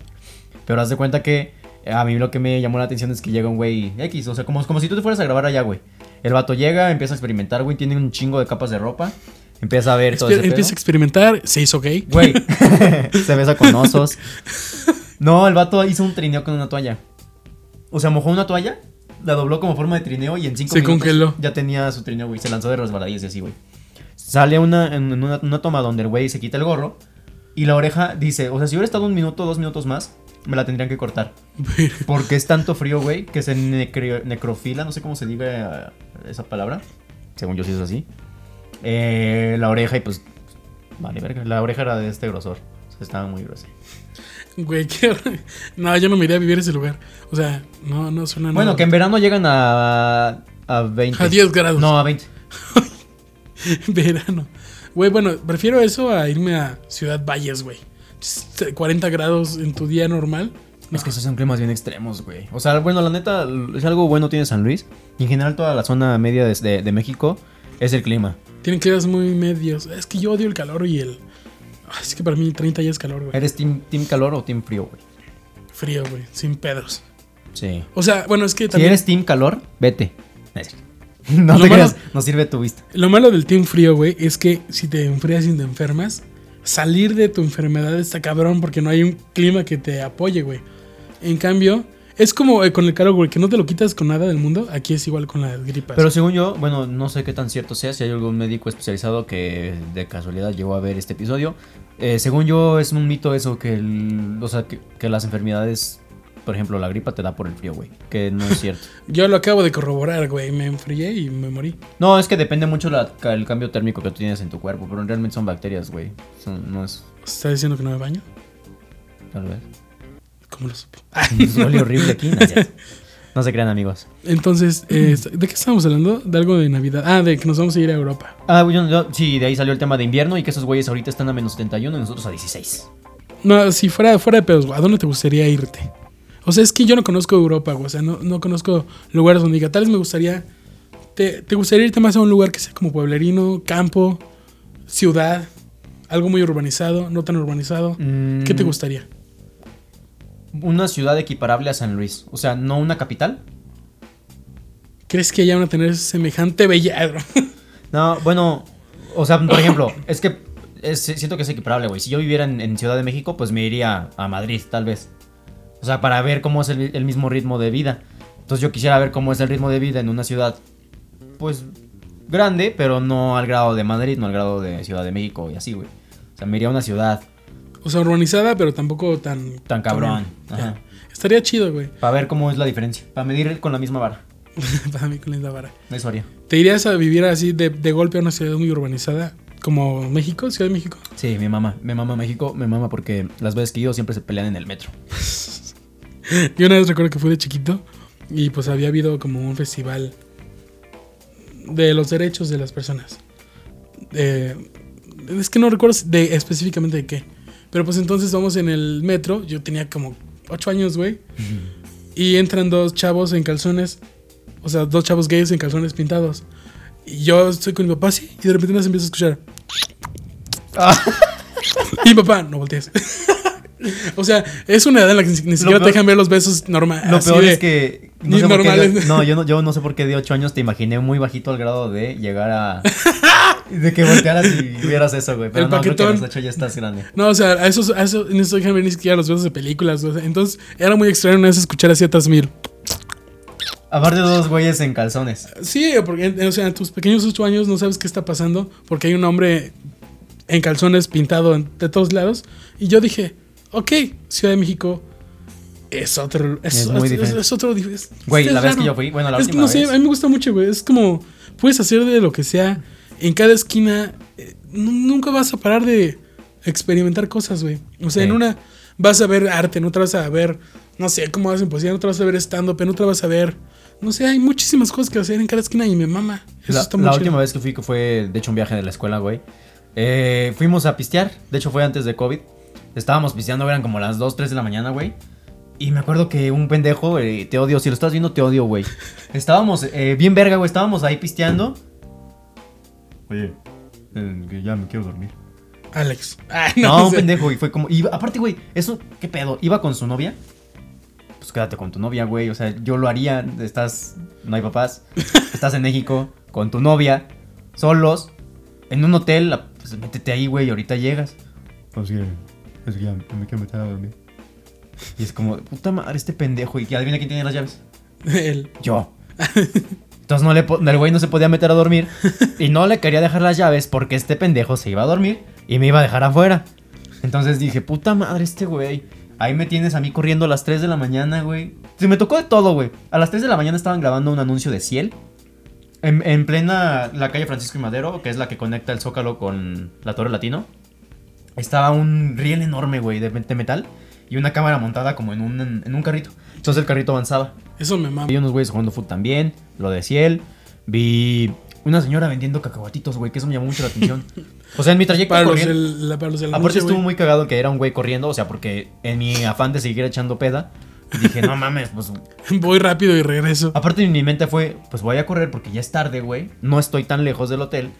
Pero haz de cuenta que. eh, A mí lo que me llamó la atención es que llega un güey X. O sea, como, como si tú te fueras a grabar allá, güey. El vato llega, empieza a experimentar, güey. Tiene un chingo de capas de ropa. Empieza a ver todo ese Empieza a experimentar, se hizo gay. Güey, [LAUGHS] [LAUGHS] se besa con osos. [LAUGHS] No, el vato hizo un trineo con una toalla. O sea, mojó una toalla, la dobló como forma de trineo y en cinco Se minutos congeló. ya tenía su trineo, güey. Se lanzó de resbaladillas y así, güey. Sale una, en en una, una toma donde el güey se quita el gorro y la oreja dice, o sea, si hubiera estado un minuto, dos minutos más, me la tendrían que cortar. [LAUGHS] Porque es tanto frío, güey, que se necrofila, no sé cómo se diga eh, esa palabra. Según yo sí es así. Eh, la oreja y pues... Vale, verga. La oreja era de este grosor. O sea, estaba muy gruesa. Güey, qué. No, yo no me iría a vivir a ese lugar. O sea, no, no suena Bueno, nada. que en verano llegan a... A 20. A 10 grados. No, a 20. [LAUGHS] Verano. Güey, bueno, prefiero eso a irme a Ciudad Valles, güey. 40 grados en tu día normal. No. Es que esos son climas bien extremos, güey. O sea, bueno, la neta, es algo bueno tiene San Luis. Y en general toda la zona media de, de- de México es el clima. Tienen climas muy medios. Es que yo odio el calor y el. Ay, Es que para mí 30 ya es calor, güey. ¿Eres team, team calor o team frío, güey? Frío, güey. Sin pedos. Sí. O sea, bueno, es que Si también. eres team calor, vete. [LAUGHS] No Lo te malo- creas, no sirve tu vista. Lo malo del team frío, güey, es que si te enfrías y te enfermas, salir de tu enfermedad está cabrón porque no hay un clima que te apoye, güey. En cambio, es como eh, con el calor, güey, que no te lo quitas con nada del mundo. Aquí es igual con las gripas. Pero según yo, bueno, no sé qué tan cierto sea, si hay algún médico especializado que de casualidad llegó a ver este episodio. Eh, según yo, es un mito eso, que, el- o sea, que, que las enfermedades, por ejemplo, la gripa te da por el frío, güey. Que no es cierto. [LAUGHS] Yo lo acabo de corroborar, güey. Me enfrié y me morí. no, es que depende mucho la- el cambio térmico que tú tienes en tu cuerpo, pero realmente son bacterias, güey. No es, ¿Estás diciendo que no me baño? tal vez. ¿Cómo lo supo? Nos [LAUGHS] huele horrible aquí. [LAUGHS] No, se crean, amigos. Entonces, eh, ¿de qué estábamos hablando? De algo de Navidad. Ah, de que nos vamos a ir a Europa. Ah, bueno, yo- sí, de ahí salió el tema de invierno y que esos güeyes ahorita están a menos 71 y nosotros a 16. No, si fuera, fuera de pedos, ¿a dónde te gustaría irte? O sea, es que yo no conozco Europa, güey. O sea, no, no conozco lugares donde diga, tal vez me gustaría. Te, ¿Te gustaría irte más a un lugar que sea como pueblerino, campo, ciudad, algo muy urbanizado, no tan urbanizado? ¿Qué te Mm, gustaría? Una ciudad equiparable a San Luis. O sea, no una capital. ¿Crees que allá van a tener semejante belleza? [LAUGHS] No, bueno, o sea, por ejemplo, es que es- siento que es equiparable, güey. Si yo viviera en, en Ciudad de México, pues me iría a Madrid, tal vez. O sea, para ver cómo es el, el mismo ritmo de vida. Entonces yo quisiera ver cómo es el ritmo de vida en una ciudad, pues, grande, pero no al grado de Madrid, no al grado de Ciudad de México y así, güey. O sea, me iría a una ciudad o sea, urbanizada, pero tampoco tan. tan cabrón. Ajá. Estaría chido, güey. Para ver cómo es la diferencia. Para medir con la misma vara. [LAUGHS] Para mí, con la vara. Eso haría. ¿Te irías a vivir así de, de golpe a una ciudad muy urbanizada? Como México, Ciudad de México. Sí, mi mamá. Me mama México, me mama porque las veces que yo siempre se pelean en el metro. [LAUGHS] [LAUGHS] Yo una vez recuerdo que fui de chiquito y pues había habido como un festival de los derechos de las personas. Eh, es que no recuerdo de, específicamente de qué. Pero pues entonces vamos en el metro. Yo tenía como 8 años, güey. Y entran dos chavos en calzones. O sea, dos chavos gays en calzones pintados. Y yo estoy con mi papá así. Y de repente nos empieza a escuchar. y mi papá, no voltees. [LAUGHS] o sea, es una edad en la que ni, ni siquiera te dejan ver los besos normales. Lo peor es que. No sé por qué no, yo no, yo no sé por qué de 8 años te imaginé muy bajito al grado de llegar a. de que voltearas y vieras eso, güey. Pero El no, creo que a los 8 ya estás grande. No, o sea, a esos, a esos, eso dejan ver ni siquiera los besos de películas. o sea, entonces, era muy extraño una vez escuchar así a Tasmir. Aparte de dos güeyes en calzones. Sí, porque, o sea, en tus pequeños 8 años no sabes qué está pasando porque hay un hombre en calzones pintado de todos lados. Y yo dije, ok, Ciudad de México es otro. Es, Es muy es- diferente. es otro. Güey, la vez raro. que yo fui, bueno, la última no sé, vez. a mí me gusta mucho, güey. Es como, puedes hacer de lo que sea. En cada esquina, eh, nu- nunca vas a parar de experimentar cosas, güey. O sea, Sí. en una vas a ver arte, en otra vas a ver, no sé, cómo hacen poesía, en otra vas a ver stand-up, en otra vas a ver, no sé, hay muchísimas cosas que hacer en cada esquina y me mama. Eso La, está muy la chido. última vez que fui, que fue de hecho un viaje de la escuela, güey. eh, fuimos a pistear. De hecho, fue antes de COVID. Estábamos pisteando, eran como las 2, 3 de la mañana, güey. Y me acuerdo que un pendejo, eh, te odio, si lo estás viendo, te odio, güey. [LAUGHS] Estábamos eh, bien verga, güey. Estábamos ahí pisteando. Oye, eh, ya me quiero dormir. Alex. Ah, [LAUGHS] No, no, un sé. pendejo. Y fue como. aparte, güey, eso, ¿qué pedo? Iba con su novia. Pues quédate con tu novia, güey. O sea, yo lo haría. Estás. No hay papás. [LAUGHS] Estás en México con tu novia. Solos. En un hotel. Pues métete ahí, güey. Y ahorita llegas. Pues sí, es que ya me quiero meter a dormir. Y es como, puta madre, este pendejo. Y adivina quién tiene las llaves. [LAUGHS] Él. Yo. [LAUGHS] Entonces no le el güey no se podía meter a dormir y no le quería dejar las llaves porque este pendejo se iba a dormir y me iba a dejar afuera. Entonces dije, puta madre este güey. Ahí me tienes a mí corriendo a las 3 de la mañana, güey. Se me tocó de todo, güey. A las 3 de la mañana estaban grabando un anuncio de Ciel. En, en plena la calle Francisco y Madero, que es la que conecta el Zócalo con la Torre Latino. Estaba un riel enorme, güey, de, de metal. Y una cámara montada como en un, en un carrito. Entonces el carrito avanzaba. Eso me mama. Vi unos güeyes jugando fútbol también, lo de Ciel. Vi una señora vendiendo cacahuatitos, güey, que eso me llamó mucho la atención. [LAUGHS] O sea, en mi trayecto Para los, corriendo- del, la- para los del Aparte estuvo muy cagado que era un güey corriendo, o sea, porque en mi afán de seguir echando peda, dije, no mames, pues... [LAUGHS] Voy rápido y regreso. Aparte en mi mente fue, pues voy a correr porque ya es tarde, güey. No estoy tan lejos del hotel.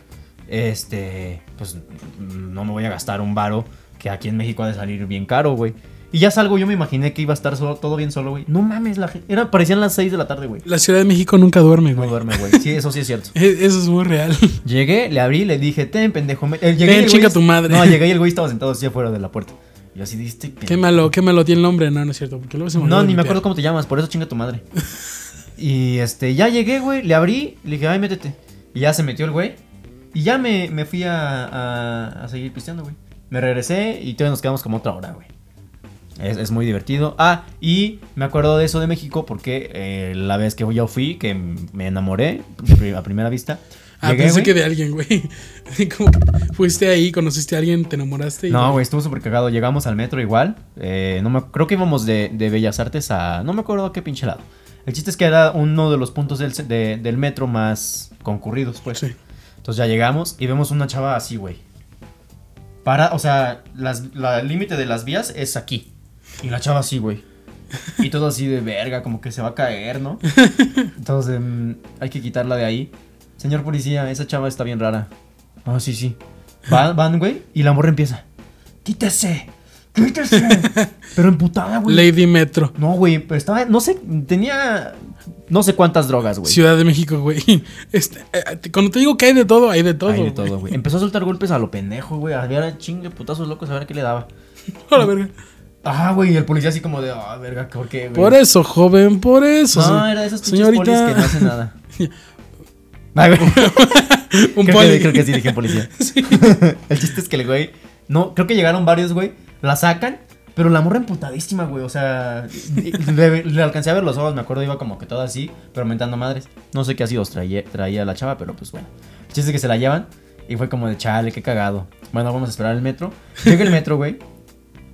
Este, pues no me voy a gastar un varo que aquí en México ha de salir bien caro, güey. Y ya salgo, yo me imaginé que iba a estar solo, todo bien solo, güey. No mames, la. Era, parecían las 6 de la tarde, güey. La Ciudad de México nunca duerme, No güey. duerme, güey. Sí, eso sí es cierto. [LAUGHS] E- Eso es muy real. [LAUGHS] Llegué, le abrí, le dije, ten, pendejo. me- eh, llegué Ten, güey- tu madre. No, llegué y el güey estaba sentado así afuera de la puerta. Y yo así diste, Qué malo, qué malo tiene el nombre. No, no es cierto. Porque luego se me No, ni me acuerdo cómo te llamas, por eso chinga tu madre. [LAUGHS] y este, ya llegué, güey, le abrí, le dije, ay, métete. Y ya se metió el güey. Y ya me, me fui a, a, a seguir pisteando, güey. Me regresé y todavía nos quedamos como otra hora, güey. Es, es muy divertido. Ah, y me acuerdo de eso de México porque eh, la vez que yo fui, que me enamoré a primera vista. Ah, llegué, pensé que de alguien, güey. [LAUGHS] Como que fuiste ahí, conociste a alguien, te enamoraste. y- No, güey, estuvo súper cagado. Llegamos al metro igual. eh, no me, creo que íbamos de, de Bellas Artes a. No me acuerdo a qué pinche lado. El chiste es que era uno de los puntos del, de- del metro más concurridos, pues. Sí. Entonces ya llegamos y vemos una chava así, güey. Para, o sea, las- la- el límite de las vías es aquí. Y la chava así, güey. Y todo así de verga, como que se va a caer, ¿no? [LAUGHS] Entonces, mm, hay que quitarla de ahí. Señor policía, esa chava está bien rara. Ah, sí, sí. Van, van, güey, y la morra empieza. ¡Quítese! ¡Quítese! [LAUGHS] Pero emputada, güey. Lady Metro. No, güey, pero estaba, no sé, tenía no sé cuántas drogas, güey. Ciudad de México, güey. [LAUGHS] Este, eh, cuando te digo que hay de todo, hay de todo. Hay de todo, güey. Empezó a soltar golpes a lo pendejo, güey. A ver, a chingue putazos locos, a ver qué le daba. [LAUGHS] A la verga. Ah, güey, y el policía así como de, ah, verga, ¿por qué, güey? Por eso, joven, por eso. No, era de esos señorita. polis que no hacen nada. Ay, [LAUGHS] güey. Un creo, poli. que, creo que sí dije policía. Sí. el chiste es que el güey, no, creo que llegaron varios, güey, la sacan, pero la morra emputadísima, güey, o sea, le, alcancé a ver los ojos, me acuerdo, iba como que todo así, pero mentando madres. No sé qué ácidos traía, traía la chava, pero pues bueno. Chiste que se la llevan y fue como de chale, qué cagado. Bueno, vamos a esperar el metro. Llega el metro, güey.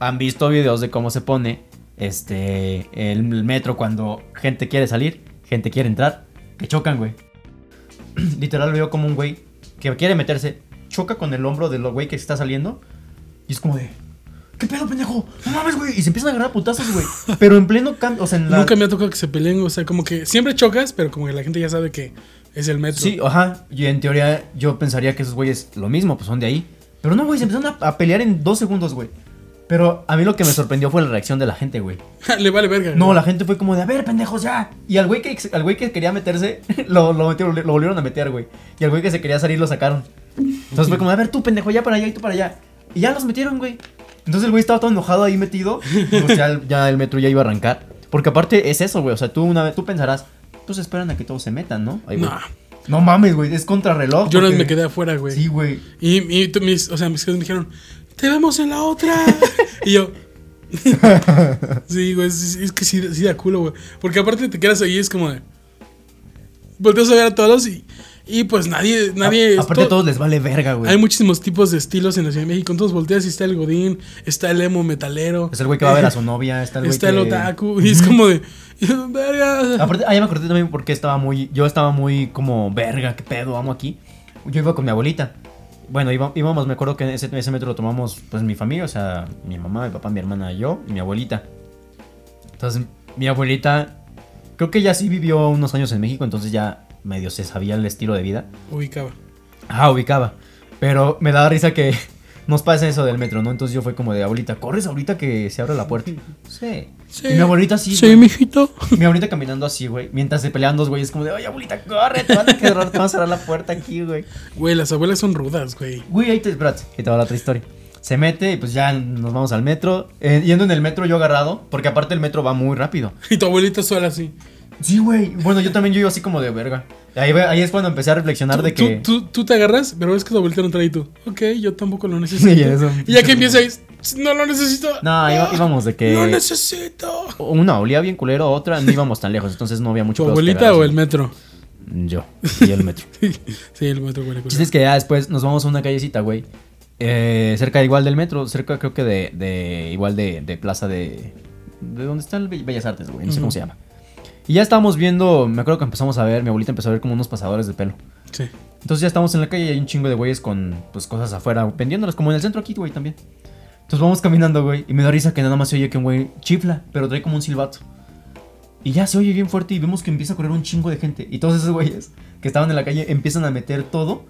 Han visto videos de cómo se pone este el metro cuando gente quiere salir, gente quiere entrar, que chocan, güey. [CLEARS THROAT] literal veo como un güey que quiere meterse, choca con el hombro del güey que está saliendo y es como de... ¿Qué pedo, pendejo? No mames, güey. Y se empiezan a agarrar putazos, güey. Pero en pleno cambio, o sea, en la... Nunca me ha tocado que se peleen, o sea, como que siempre chocas, pero como que la gente ya sabe que es el metro. Sí, ajá. Y en teoría yo pensaría que esos güeyes lo mismo, pues son de ahí. Pero no, güey, se empezaron a, a pelear en dos segundos, güey. Pero a mí lo que me sorprendió fue la reacción de la gente, güey. [LAUGHS] Le vale verga. No, güey. la gente fue como de, a ver, pendejos, ya. Y al güey que, al güey que quería meterse, [LAUGHS] lo, lo, metieron- lo volvieron a meter, güey. Y al güey que se quería salir lo sacaron. Entonces fue como, a ver, tú, pendejo, ya para allá y tú para allá. Y ya los metieron, güey. Entonces el güey estaba todo enojado ahí metido. [LAUGHS] Pues ya, el- ya el metro ya iba a arrancar. Porque aparte es eso, güey. O sea, tú una vez, tú pensarás, pues esperan a que todos se metan, ¿no? Ahí. No, mames, güey, es contrarreloj. yo no porque- me quedé afuera, güey. Sí, güey. Y, y tú- mis, o sea, mis jefes me dijeron, te vemos en la otra. [LAUGHS] y yo. [LAUGHS] sí, güey, es, es que sí, sí da culo, güey. Porque aparte te quedas ahí, es como de. Volteas a ver a todos y. Y pues nadie. nadie A- aparte a to- todos les vale verga, güey. Hay muchísimos tipos de estilos en la Ciudad de México. Entonces volteas y está el Godín, está el emo metalero. Es el güey que va a ver a su [LAUGHS] novia, está el güey Está que... el otaku. Y es como de. [LAUGHS] Verga. Aparte, ah, ya me acordé también porque estaba muy. Yo estaba muy como, verga, qué pedo, amo aquí. Yo iba con mi abuelita. Bueno, iba- íbamos, me acuerdo que ese, ese metro lo tomamos, pues mi familia, o sea, mi mamá, mi papá, mi hermana, yo y mi abuelita. Entonces, mi abuelita, creo que ya sí vivió unos años en México, entonces ya medio se sabía el estilo de vida. Ubicaba. Ah, ubicaba. Pero me daba risa que [LAUGHS] nos pasa eso del metro, ¿no? Entonces yo fue como de abuelita, corres ahorita que se abre la puerta. [LAUGHS] Sí. Sí. Y mi abuelita sí. Sí, mijito. [LAUGHS] Mi abuelita caminando así, güey. Mientras se peleaban dos güeyes, como de, oye, abuelita, corre, te van a cerrar, te van a cerrar la puerta aquí, güey. Güey, las abuelas son rudas, güey. Güey, ahí te, espérate, que te va la otra historia. Se mete y pues ya nos vamos al metro. Eh, yendo en el metro yo agarrado, porque aparte el metro va muy rápido. Y tu abuelita sola así. Sí, güey. Bueno, yo también yo iba así como de verga. Ahí, es cuando empecé a reflexionar Tú, de que... tú, tú, tú te agarras, pero ves que tu abuelita no trae y tú. Ok, yo tampoco lo necesito. [LAUGHS] Sí, eso. Y ya que empieza ahí, no lo necesito. No, iba- íbamos de que... No necesito. Una olía bien culero, otra no íbamos tan lejos, entonces no había mucho ¿Tu abuelita o el metro? Yo, y el metro. [LAUGHS] sí, el metro huele El chiste es que ya después nos vamos a una callecita, güey. Eh, cerca igual del metro, cerca creo que de, de igual de, de plaza de... De donde está el Be- Bellas Artes, güey, no sé cómo se llama. Y ya estábamos viendo, me acuerdo que empezamos a ver, mi abuelita empezó a ver como unos pasadores de pelo. Sí. Entonces ya estamos en la calle y hay un chingo de güeyes con pues cosas afuera vendiéndolas, como en el centro aquí, güey, también. Entonces vamos caminando, güey, y me da risa que nada más se oye que un güey chifla, pero trae como un silbato. Y ya se oye bien fuerte y vemos que empieza a correr un chingo de gente. Y todos esos güeyes que estaban en la calle empiezan a meter todo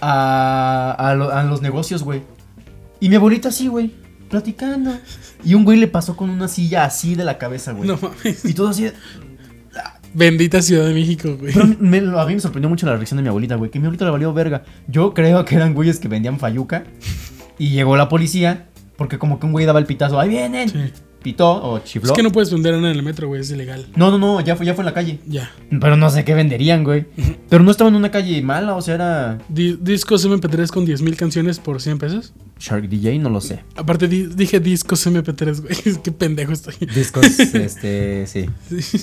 a, a, lo- a los negocios, güey. Y mi abuelita así, güey, platicando. Y un güey le pasó con una silla así de la cabeza, güey. No mames. Y todo así. Bendita Ciudad de México, güey. Pero me- a mí me sorprendió mucho la reacción de mi abuelita, güey. Que mi abuelita le valió verga. Yo creo que eran güeyes que vendían fayuca. Y llegó la policía. Porque como que un güey daba el pitazo. ¡Ahí vienen! Sí. Pitó o chifló. Es que no puedes vender nada en el metro, güey, es ilegal. no, no, no, ya fue, ya fue en la calle. Ya. Pero no sé qué venderían, güey. Pero no estaba en una calle mala, o sea, era. Di- discos MP3 con 10.000 canciones por 100 pesos. Shark DJ, no lo sé. Aparte di- dije discos MP3, güey. [LAUGHS] Qué pendejo estoy. Discos, [LAUGHS] este, sí. Sí.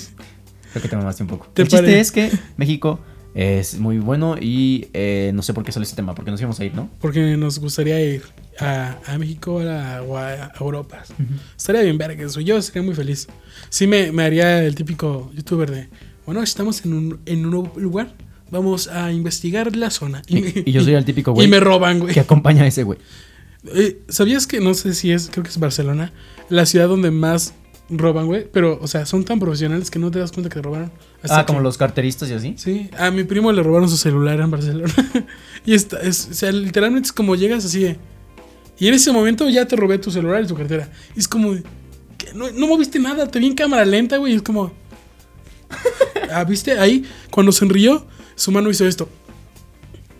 Creo que te mamaste un poco. ¿Te el chiste es que México es muy bueno y eh, no sé por qué salió este tema, porque nos íbamos a ir, ¿no? Porque nos gustaría ir a, a México a a, a Europa. Estaría bien verga eso. Yo sería muy feliz. Sí me, me haría el típico youtuber de, bueno, estamos en un, en un nuevo lugar. Vamos a investigar la zona. Y, y yo soy el típico [LAUGHS] güey Y me roban, güey. que acompaña a ese güey. Eh, ¿Sabías que, no sé si es, creo que es Barcelona, la ciudad donde más roban, güey? Pero, o sea, son tan profesionales que no te das cuenta que robaron. hasta Ah, como que- los carteristas y así. Sí, a mi primo le robaron su celular en Barcelona. [LAUGHS] y está, es, o sea, literalmente es como llegas así de. Y en ese momento ya te robé tu celular y tu cartera. Y es como. No, no moviste nada, te vi en cámara lenta, güey. y es como. [LAUGHS] Ah, ¿viste? Ahí, cuando sonrió, su mano hizo esto.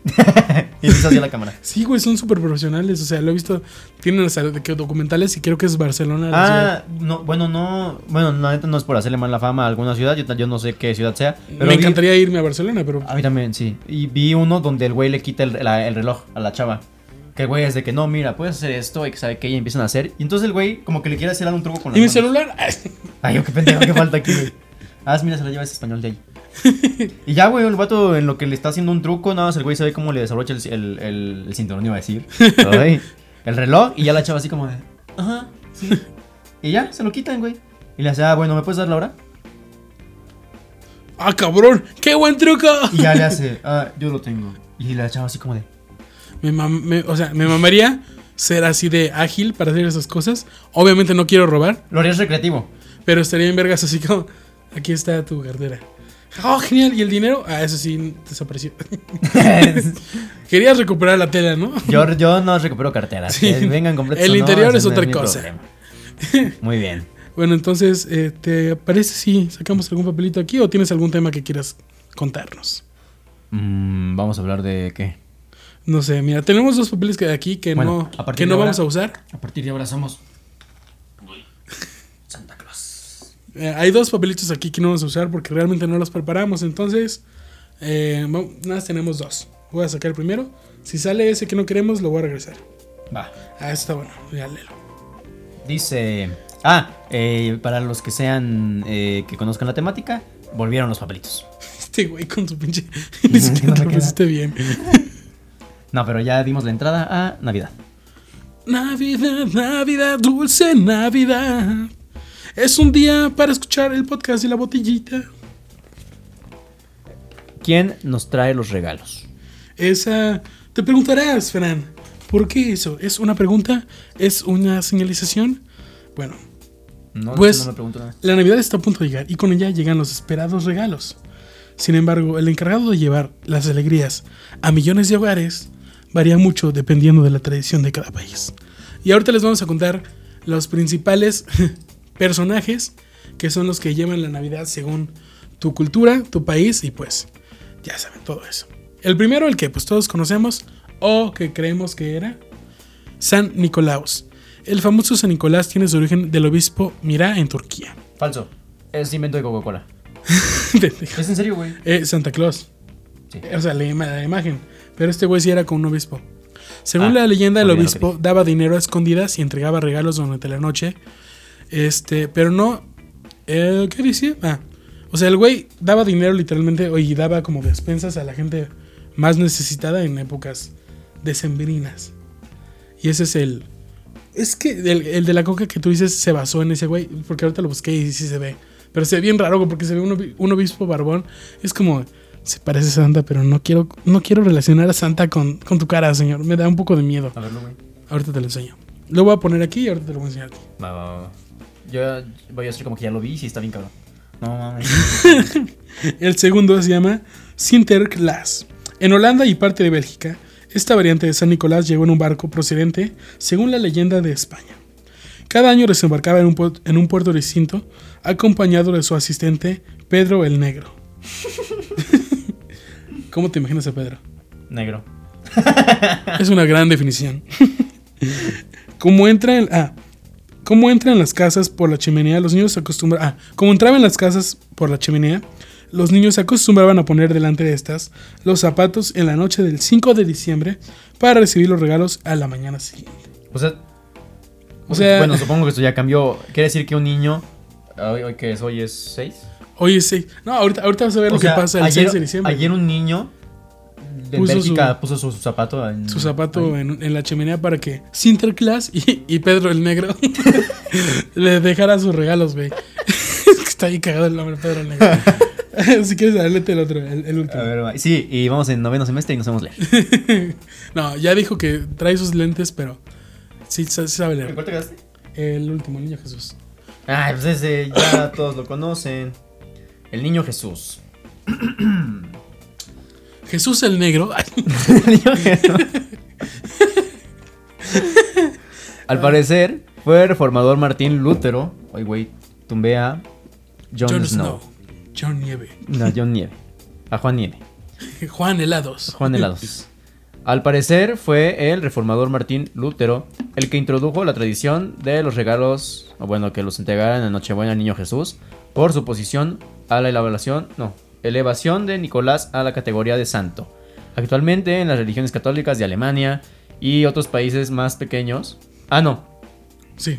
[LAUGHS] Y hacia la cámara. [LAUGHS] Sí, güey, son súper profesionales. O sea, lo he visto. Tienen hasta de que documentales y creo que es Barcelona. Ah, no, bueno, no. Bueno, la neta no es por hacerle mala fama a alguna ciudad. Yo, yo no sé qué ciudad sea. Pero Me vi- encantaría irme a Barcelona, pero. A mí también, sí. Y vi uno donde el güey le quita el, la- el reloj a la chava. Que el güey es de que no, mira, puedes hacer esto y que sabe que y empiezan a hacer. Y entonces el güey como que le quiere hacer un truco con la ¿Y mi celular? [LAUGHS] Ay, yo qué pendejo, qué falta aquí, güey. Ah, mira, se la lleva ese español de ahí. [LAUGHS] y ya, güey, el vato en lo que le está haciendo un truco, nada más el güey sabe cómo le desabrocha el, el, el, el cinturón, iba a decir. [LAUGHS] Ay, el reloj, y ya la chava así como de, ajá, sí. [LAUGHS] Y ya, se lo quitan, güey. Y le hace, ah, bueno, ¿me puedes dar la hora? ¡Ah, cabrón! ¡Qué buen truco! Y ya le hace, ah, yo lo tengo. Y la chava así como de, Me mam- me- o sea, me mamaría ser así de ágil para hacer esas cosas. Obviamente no quiero robar, lo harías recreativo. pero estaría en vergas así como, aquí está tu cartera. [LAUGHS] Oh, genial. ¿Y el dinero? Ah, eso sí, desapareció. [LAUGHS] Querías recuperar la tela, ¿no? yo, yo no recupero carteras. Sí. vengan completos El no, interior es otra cosa. Muy bien. Bueno, entonces, eh, ¿te parece si sacamos algún papelito aquí o tienes algún tema que quieras contarnos? Mm, Vamos a hablar de qué. No sé, mira, tenemos dos papeles que aquí que Bueno, no, que no ahora- vamos a usar. A partir de ahora somos. Santa Claus. Eh, hay dos papelitos aquí que no vamos a usar porque realmente no los preparamos. Entonces, eh, vamos- nada más tenemos dos. Voy a sacar el primero. Si sale ese que no queremos, lo voy a regresar. Va. Ah, está bueno. Ya léelo. Dice. Ah, eh, para los que sean. que conozcan la temática, volvieron los papelitos. [LAUGHS] Este güey con su pinche. [LAUGHS] [LAUGHS] Ni siquiera te lo pusiste bien. No, pero ya dimos la entrada a Navidad. Navidad, Navidad, dulce Navidad. Es un día para escuchar el podcast y la botellita. ¿Quién nos trae los regalos? Esa. Te preguntarás, Fran, ¿por qué eso? ¿Es una pregunta? ¿Es una señalización? Bueno, No, Pues- no me pregunto nada. la Navidad está a punto de llegar y con ella llegan los esperados regalos. Sin embargo, el encargado de llevar las alegrías a millones de hogares varía mucho dependiendo de la tradición de cada país. Y ahorita les vamos a contar los principales [LAUGHS] personajes que son los que llevan la Navidad según tu cultura, tu país y pues ya saben todo eso. El primero, el que pues todos conocemos o que creemos que era San Nicolaus. El famoso San Nicolás tiene su origen del obispo Mirá en Turquía. Falso. Es invento de Coca-Cola. [LAUGHS] ¿Es en serio, güey? Eh, Santa Claus. Sí. O sea, la, la imagen. Pero este güey sí era con un obispo. Según Ah, la leyenda, el obispo daba dinero a escondidas y entregaba regalos durante la noche. Este, pero no. eh, ¿Qué decía? Ah. O sea, el güey daba dinero literalmente y daba como despensas a la gente más necesitada en épocas decembrinas. Y ese es el. Es que el, el de la coca que tú dices se basó en ese güey. Porque ahorita lo busqué y sí se ve. Pero se ve bien raro porque se ve un, obi- un obispo barbón. Es como. Se parece a Santa, pero no quiero, no quiero relacionar a Santa con, con tu cara, señor. Me da un poco de miedo. A verlo, güey. Ahorita te lo enseño. Lo voy a poner aquí y ahorita te lo voy a enseñar. a ti. Va, va, va. Yo voy a hacer como que ya lo vi y sí está bien cabrón. No mames. [LAUGHS] El segundo se llama Sinterklaas. En Holanda y parte de Bélgica, esta variante de San Nicolás llegó en un barco procedente, según la leyenda de España. Cada año desembarcaba en un, en un puerto distinto, acompañado de su asistente Pedro el Negro. [LAUGHS] ¿Cómo te imaginas a Pedro? Negro. Es una gran definición. [LAUGHS] como entra en ah, como entra en las casas por la chimenea, los niños se acostumbran ah, como entraba en las casas por la chimenea, los niños se acostumbraban a poner delante de estas los zapatos en la noche del 5 de diciembre para recibir los regalos a la mañana siguiente. O sea. O sea- Bueno, supongo que esto ya cambió. Quiere decir que un niño. Hoy, hoy que es, hoy es 6. Oye, sí. No, ahorita, ahorita vas a ver lo que pasa el ayer, 6 de diciembre. Ayer un niño de Puso Bélgica su- puso su, zapato en. su zapato ahí. en, en la chimenea para que Sinterklaas y, y Pedro el Negro [LAUGHS] le dejara sus regalos, güey. [LAUGHS] Es que está ahí cagado el nombre Pedro el Negro. [LAUGHS] si quieres, léete el otro, el, el último. A ver, va. Sí, y vamos en noveno semestre y no sabemos leer. No, ya dijo que trae sus lentes, pero sí sabe leer. ¿Cuál te quedaste? El último, el niño Jesús. Ay, pues ese ya todos lo conocen. El niño Jesús. [CLEARS THROAT] Jesús el Negro. [LAUGHS] Al parecer, fue el reformador Martín Lutero. Ay, güey, tumbé a John, Snow. Snow. John Nieve. No, John Nieve. A Juan Nieve. [LAUGHS] Juan Helados. Juan Helados. Al parecer fue el reformador Martín Lutero el que introdujo la tradición de los regalos, o bueno, que los entregaran en Nochebuena al niño Jesús, por su posición a la elevación, no, elevación de Nicolás a la categoría de santo. Actualmente en las religiones católicas de Alemania y otros países más pequeños. Ah, no. Sí.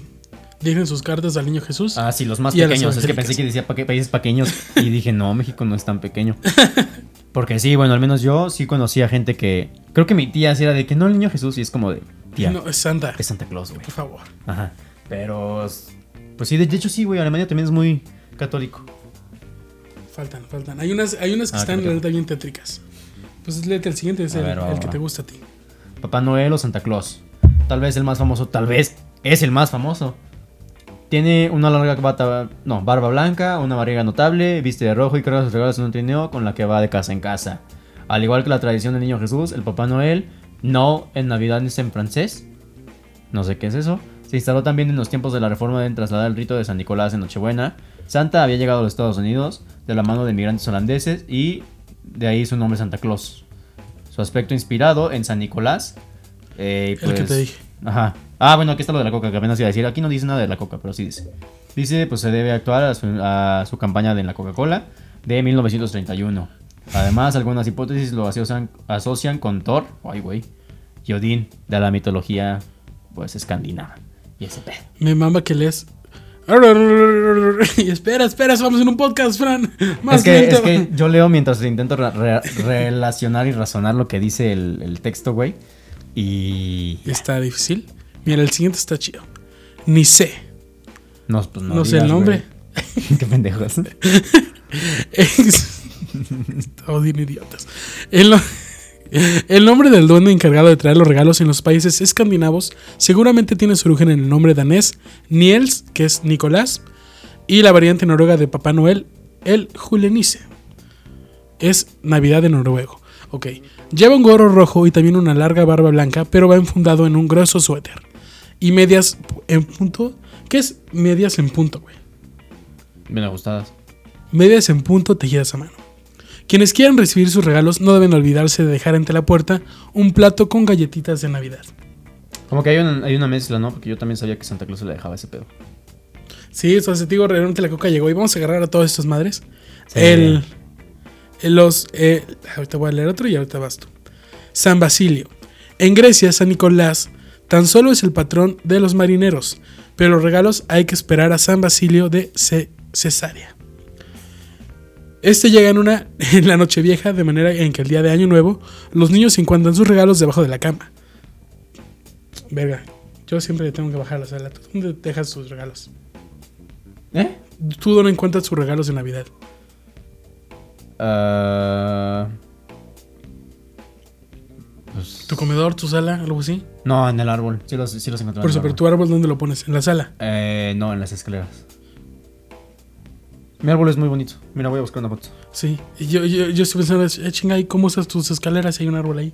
Dejen sus cartas al niño Jesús. Ah, sí, los más pequeños. Es que pensé que decía pa- países pequeños y dije, no, México no es tan pequeño. [LAUGHS] Porque sí, bueno, al menos yo sí conocía gente que. Creo que mi tía sí era de que no, el niño Jesús, y es como de. Tía, No, es Santa. es Santa Claus, güey. Por favor. Ajá. Pero. Pues sí, de hecho sí, güey. Alemania también es muy católico. Faltan, faltan. Hay unas, hay unas que Ah, están, la neta, bien tétricas. Pues léete el siguiente, es A el, ver, va, el va, que va. te gusta a ti. Papá Noel o Santa Claus. Tal vez el más famoso, tal vez es el más famoso. Tiene una larga bata, no, barba blanca, una barriga notable, viste de rojo y carga sus regalos en un trineo con la que va de casa en casa. Al igual que la tradición del niño Jesús, el Papá Noel, no en Navidad es en francés, no sé qué es eso, se instaló también en los tiempos de la reforma en trasladar el rito de San Nicolás en Nochebuena. Santa había llegado a los Estados Unidos de la mano de migrantes holandeses y de ahí su nombre Santa Claus. Su aspecto inspirado en San Nicolás. eh, y El que pues- te dije. Ajá. Ah, bueno, aquí está lo de la coca que apenas iba a decir. Aquí no dice nada de la coca, pero sí dice. Dice, pues se debe actuar a su, a su campaña de la Coca-Cola de 1931. Además, algunas hipótesis lo asocian, asocian con Thor, ay güey, y Odín, de la mitología, pues, escandinava. Y ese pedo. Me mama que lees. Y espera, espera, vamos en un podcast, Fran. Más Es que, lento. es que yo leo mientras intento re- re- relacionar y razonar lo que dice el, texto, güey. Y... Está difícil. Mira, el siguiente está chido. Ni sé. No, pues, sé el nombre. Qué pendejos. Es- Odin idiotas. El, no- el nombre del duende encargado de traer los regalos en los países escandinavos seguramente tiene su origen en el nombre danés Niels, que es Nicolás, y la variante noruega de Papá Noel, el Julenice. Es Navidad en noruego. Ok. Lleva un gorro rojo y también una larga barba blanca, pero va enfundado en un grueso suéter. Y medias en punto. ¿Qué es medias en punto, güey? Bien ajustadas. medias en punto tejidas a mano. Quienes quieran recibir sus regalos no deben olvidarse de dejar ante la puerta un plato con galletitas de Navidad. Como que hay una, hay una mezcla, ¿no? Porque yo también sabía que Santa Claus se le dejaba ese pedo. Sí, eso te digo, realmente la coca llegó y vamos a agarrar a todas estas madres. Sí. El, los, eh, ahorita voy a leer otro y ahorita vas tú. San Basilio. En Grecia, San Nicolás tan solo es el patrón de los marineros, pero los regalos hay que esperar a San Basilio de Ce- Cesarea. Este llega en una [LAUGHS] en la noche vieja, de manera en que el día de Año Nuevo los niños encuentran sus regalos debajo de la cama. Verga, yo siempre le tengo que bajar la sala. ¿Tú dónde dejas tus regalos? ¿Eh? ¿Tú dónde encuentras tus regalos de Navidad? Pues, ¿Tu comedor, tu sala, algo así? no, en el árbol. Sí los, sí los encontré. Por en eso, el pero árbol. tu árbol, ¿dónde lo pones? En la sala. Eh, no, en las escaleras. Mi árbol es muy bonito. Mira, voy a buscar una foto. Sí. Y yo, yo, yo estoy pensando, eh, chinga, ¿y cómo usas tus escaleras si hay un árbol ahí?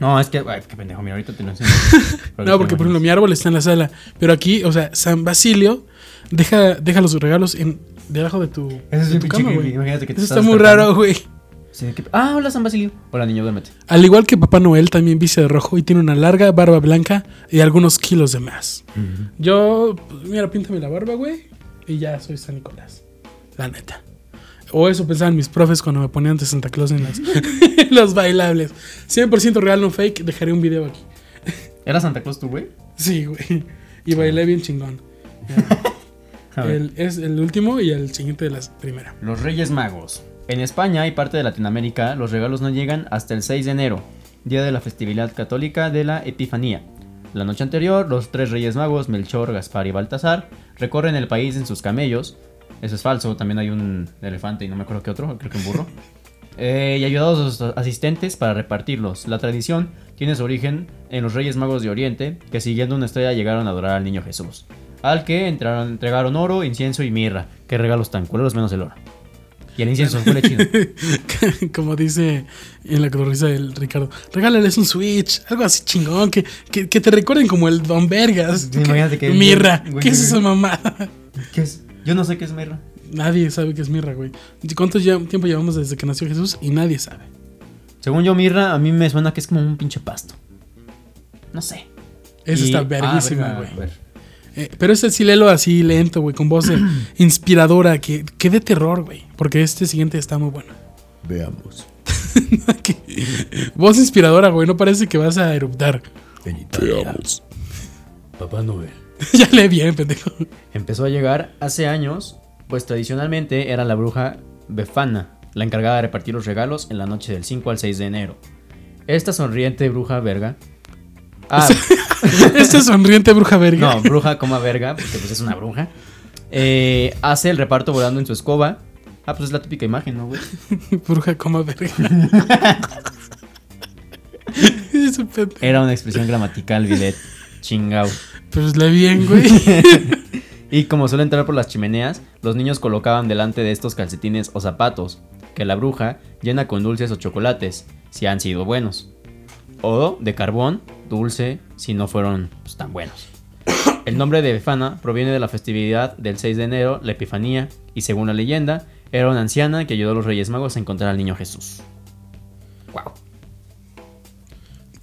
No, es que, ay, qué pendejo, mira, ahorita te lo enseño. [LAUGHS] No, porque por ejemplo mi árbol está en la sala. Pero aquí, o sea, San Basilio deja, deja los regalos en, debajo de tu, Ese es de un tu pinche cama, creepy. güey. Imagínate que te Eso estás está muy despertando. raro, güey. Sí, ¿qué- Ah, hola San Basilio. Hola niño, duérmete. Al igual que Papá Noel, también viste de rojo y tiene una larga barba blanca y algunos kilos de más. Yo, pues, mira, píntame la barba, güey, y ya soy San Nicolás. La neta. O eso pensaban mis profes cuando me ponían de Santa Claus en las- [LAUGHS] los bailables. 100% real, no fake. Dejaré un video aquí. ¿Era Santa Claus tú, güey? Sí, güey. Y bailé bien chingón. [LAUGHS] El- es el último y el siguiente de la primera. Los Reyes Magos. En España y parte de Latinoamérica, los regalos no llegan hasta el 6 de enero, día de la festividad católica de la Epifanía. La noche anterior, los tres Reyes Magos, Melchor, Gaspar y Baltasar, recorren el país en sus camellos. Eso es falso, también hay un elefante y no me acuerdo qué otro, creo que un burro. [LAUGHS] Eh, y ayudados a sus asistentes para repartirlos. La tradición tiene su origen en los Reyes Magos de Oriente, que siguiendo una estrella llegaron a adorar al niño Jesús. Al que entraron, entregaron oro, incienso y mirra. Qué regalos tan culeros menos el oro. Y el incienso fue chido. [LAUGHS] Como dice en la cotorriza del Ricardo, regálales un Switch, algo así chingón, que, que, que te recuerden como el Don Vergas. Sí, imagínate que- Mirra, ¿qué es esa mamada? ¿Qué es? Yo no sé qué es mirra. Nadie sabe qué es mirra, güey. ¿Cuánto tiempo llevamos desde que nació Jesús? Y nadie sabe. Según yo, mirra, a mí me suena que es como un pinche pasto. No sé. Eso Y- está ah, verguísima, güey. Eh, pero este sí léelo así lento, güey, con voz de [CLEARS THROAT] inspiradora, que, que de terror, güey. Porque este siguiente está muy bueno. [LAUGHS] Veamos. Voz inspiradora, güey, no parece que vas a eruptar. Veamos. Papá Noel. [LAUGHS] ya lee bien, pendejo. Empezó a llegar hace años, pues tradicionalmente era la bruja Befana, la encargada de repartir los regalos en la noche del 5 al 6 de enero. Esta sonriente bruja verga. Ah, Este [LAUGHS] sonriente bruja verga. no, bruja coma verga, porque pues es una bruja. eh, hace el reparto volando en su escoba Ah, pues es la típica imagen, ¿no, güey? [LAUGHS] Bruja coma verga. Era una expresión gramatical, Vilet. Chingao. Pues le bien, güey. [LAUGHS] Y como suele entrar por las chimeneas, los niños colocaban delante de estos calcetines o zapatos, que la bruja llena con dulces o chocolates, si han sido buenos. O de carbón, dulce, si no fueron pues, tan buenos. [COUGHS] El nombre de Befana proviene de la festividad del 6 de enero, la Epifanía, y según la leyenda, era una anciana que ayudó a los Reyes Magos a encontrar al niño Jesús.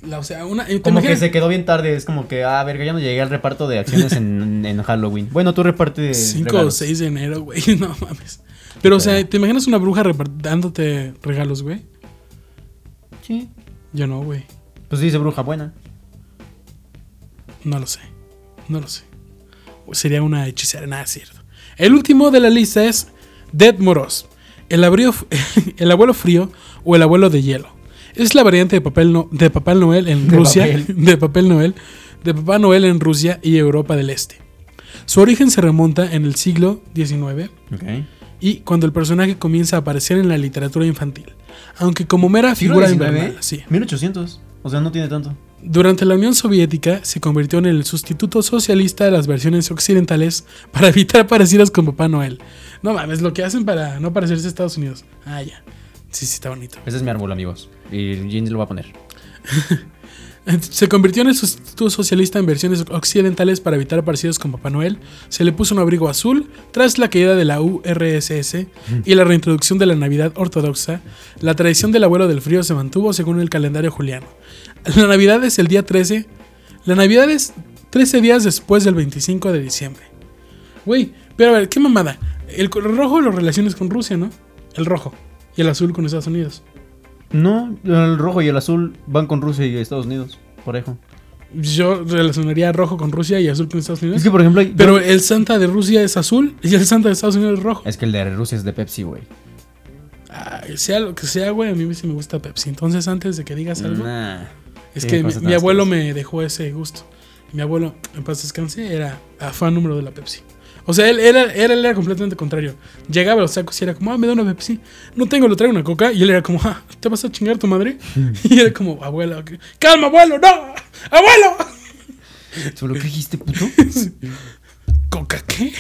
La- o sea, una. ¿te Como que se quedó bien tarde, es como que, ah, verga, ya no llegué al reparto de acciones en, [LAUGHS] en Halloween. Bueno, tú reparte 5 o regalos. 6 de enero, güey. [LAUGHS] No mames. Pero, o sea. ¿te imaginas una bruja dándote regalos, güey? Sí. Yo no, güey. Pues dice bruja buena. No lo sé. No lo sé. Sería una hechicera, nada es cierto. El último de la lista es Dead Moros. El, abrío- [LAUGHS] el abuelo frío o el abuelo de hielo. Es la variante de papel no- de Papá Noel en De Rusia. papel. [LAUGHS] De papel Noel. De Papá Noel en Rusia y Europa del Este. Su origen se remonta en el siglo XIX y cuando el personaje comienza a aparecer en la literatura infantil. Aunque como mera ¿Siglo figura invernal, sí. 1800. O sea, no tiene tanto. Durante la Unión Soviética se convirtió en el sustituto socialista de las versiones occidentales para evitar [LAUGHS] parecidos con Papá Noel. No mames, lo que hacen para no parecerse a Estados Unidos. Ah, ya. Sí, sí, está bonito. Ese es mi árbol, amigos. Y Jean lo va a poner. [LAUGHS] Se convirtió en el sustituto socialista en versiones occidentales para evitar parecidos con Papá Noel. Se le puso un abrigo azul tras la caída de la URSS [LAUGHS] y la reintroducción de la Navidad ortodoxa. La tradición del abuelo del frío se mantuvo según el calendario juliano. La Navidad es el día 13. La Navidad es 13 días después del 25 de diciembre. Güey, pero a ver, ¿qué mamada? El rojo lo relaciones con Rusia, ¿no? El rojo. Y el azul con Estados Unidos. No, el rojo y el azul van con Rusia y Estados Unidos. Parejo. Yo relacionaría rojo con Rusia y azul con Estados Unidos. Es que, por ejemplo, hay- Pero el Santa de Rusia es azul y el Santa de Estados Unidos es rojo. Es que el de Rusia es de Pepsi, güey. Ay, sea lo que sea, güey, a mí sí me gusta Pepsi. Entonces, antes de que digas algo, Nah. es sí, que mi, cosas mi tan abuelo me dejó ese gusto. Mi abuelo, en paz descanse, era afán número de la Pepsi. O sea, él era, era, él era completamente contrario. Llegaba a los sacos y era como, ah, me da una Pepsi. No tengo, lo traigo una coca. Y él era como, ah, ¿te vas a chingar tu madre? [LAUGHS] y era como, abuelo, calma, abuelo, no, abuelo. ¿Solo qué dijiste, puto? [LAUGHS] ¿Coca qué?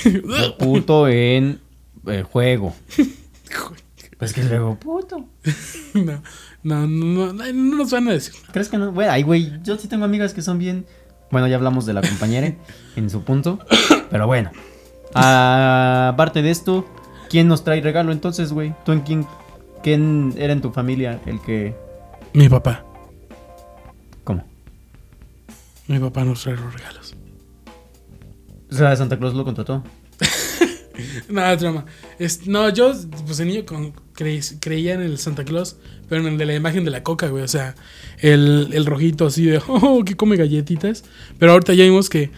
puto en eh, juego. [LAUGHS] Pues que luego, puto. no, no, no, no, no nos van a decir. ¿Crees que no? Bueno, ay, güey, yo sí tengo amigas que son bien. Bueno, ya hablamos de la compañera en su punto. Pero bueno. Aparte de esto, ¿quién nos trae regalo entonces, güey? ¿Tú en quién, quién era en tu familia el que. Mi papá. ¿Cómo? Mi papá nos trae los regalos. O sea, Santa Claus lo contrató. [LAUGHS] No, drama. Es, no, yo, pues de niño con, creí- creía en el Santa Claus, pero en el de la imagen de la coca, güey. O sea, el, el rojito así de, [LAUGHS] oh, que come galletitas. Pero ahorita ya vimos que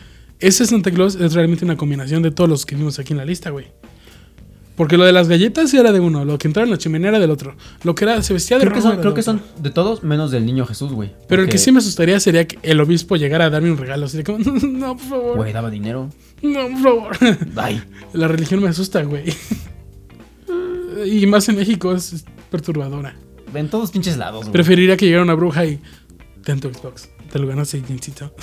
ese Santa Claus es realmente una combinación de todos los que vimos aquí en la lista, güey. Porque lo de las galletas era de uno, lo que entraba en la chimenea era del otro. Lo que era, se vestía de Creo que son, creo que otro. son de todos menos del niño Jesús, güey. Pero el que sí me asustaría sería que el obispo llegara a darme un regalo. Así de como, [LAUGHS] no, por favor. Güey, daba dinero. No, por favor. Ay. [LAUGHS] La religión me asusta, güey. [LAUGHS] Y más en México es perturbadora. En todos pinches lados, güey. Preferiría que llegara una bruja y. Ten tu Xbox. Te lo ganaste, Jeansito.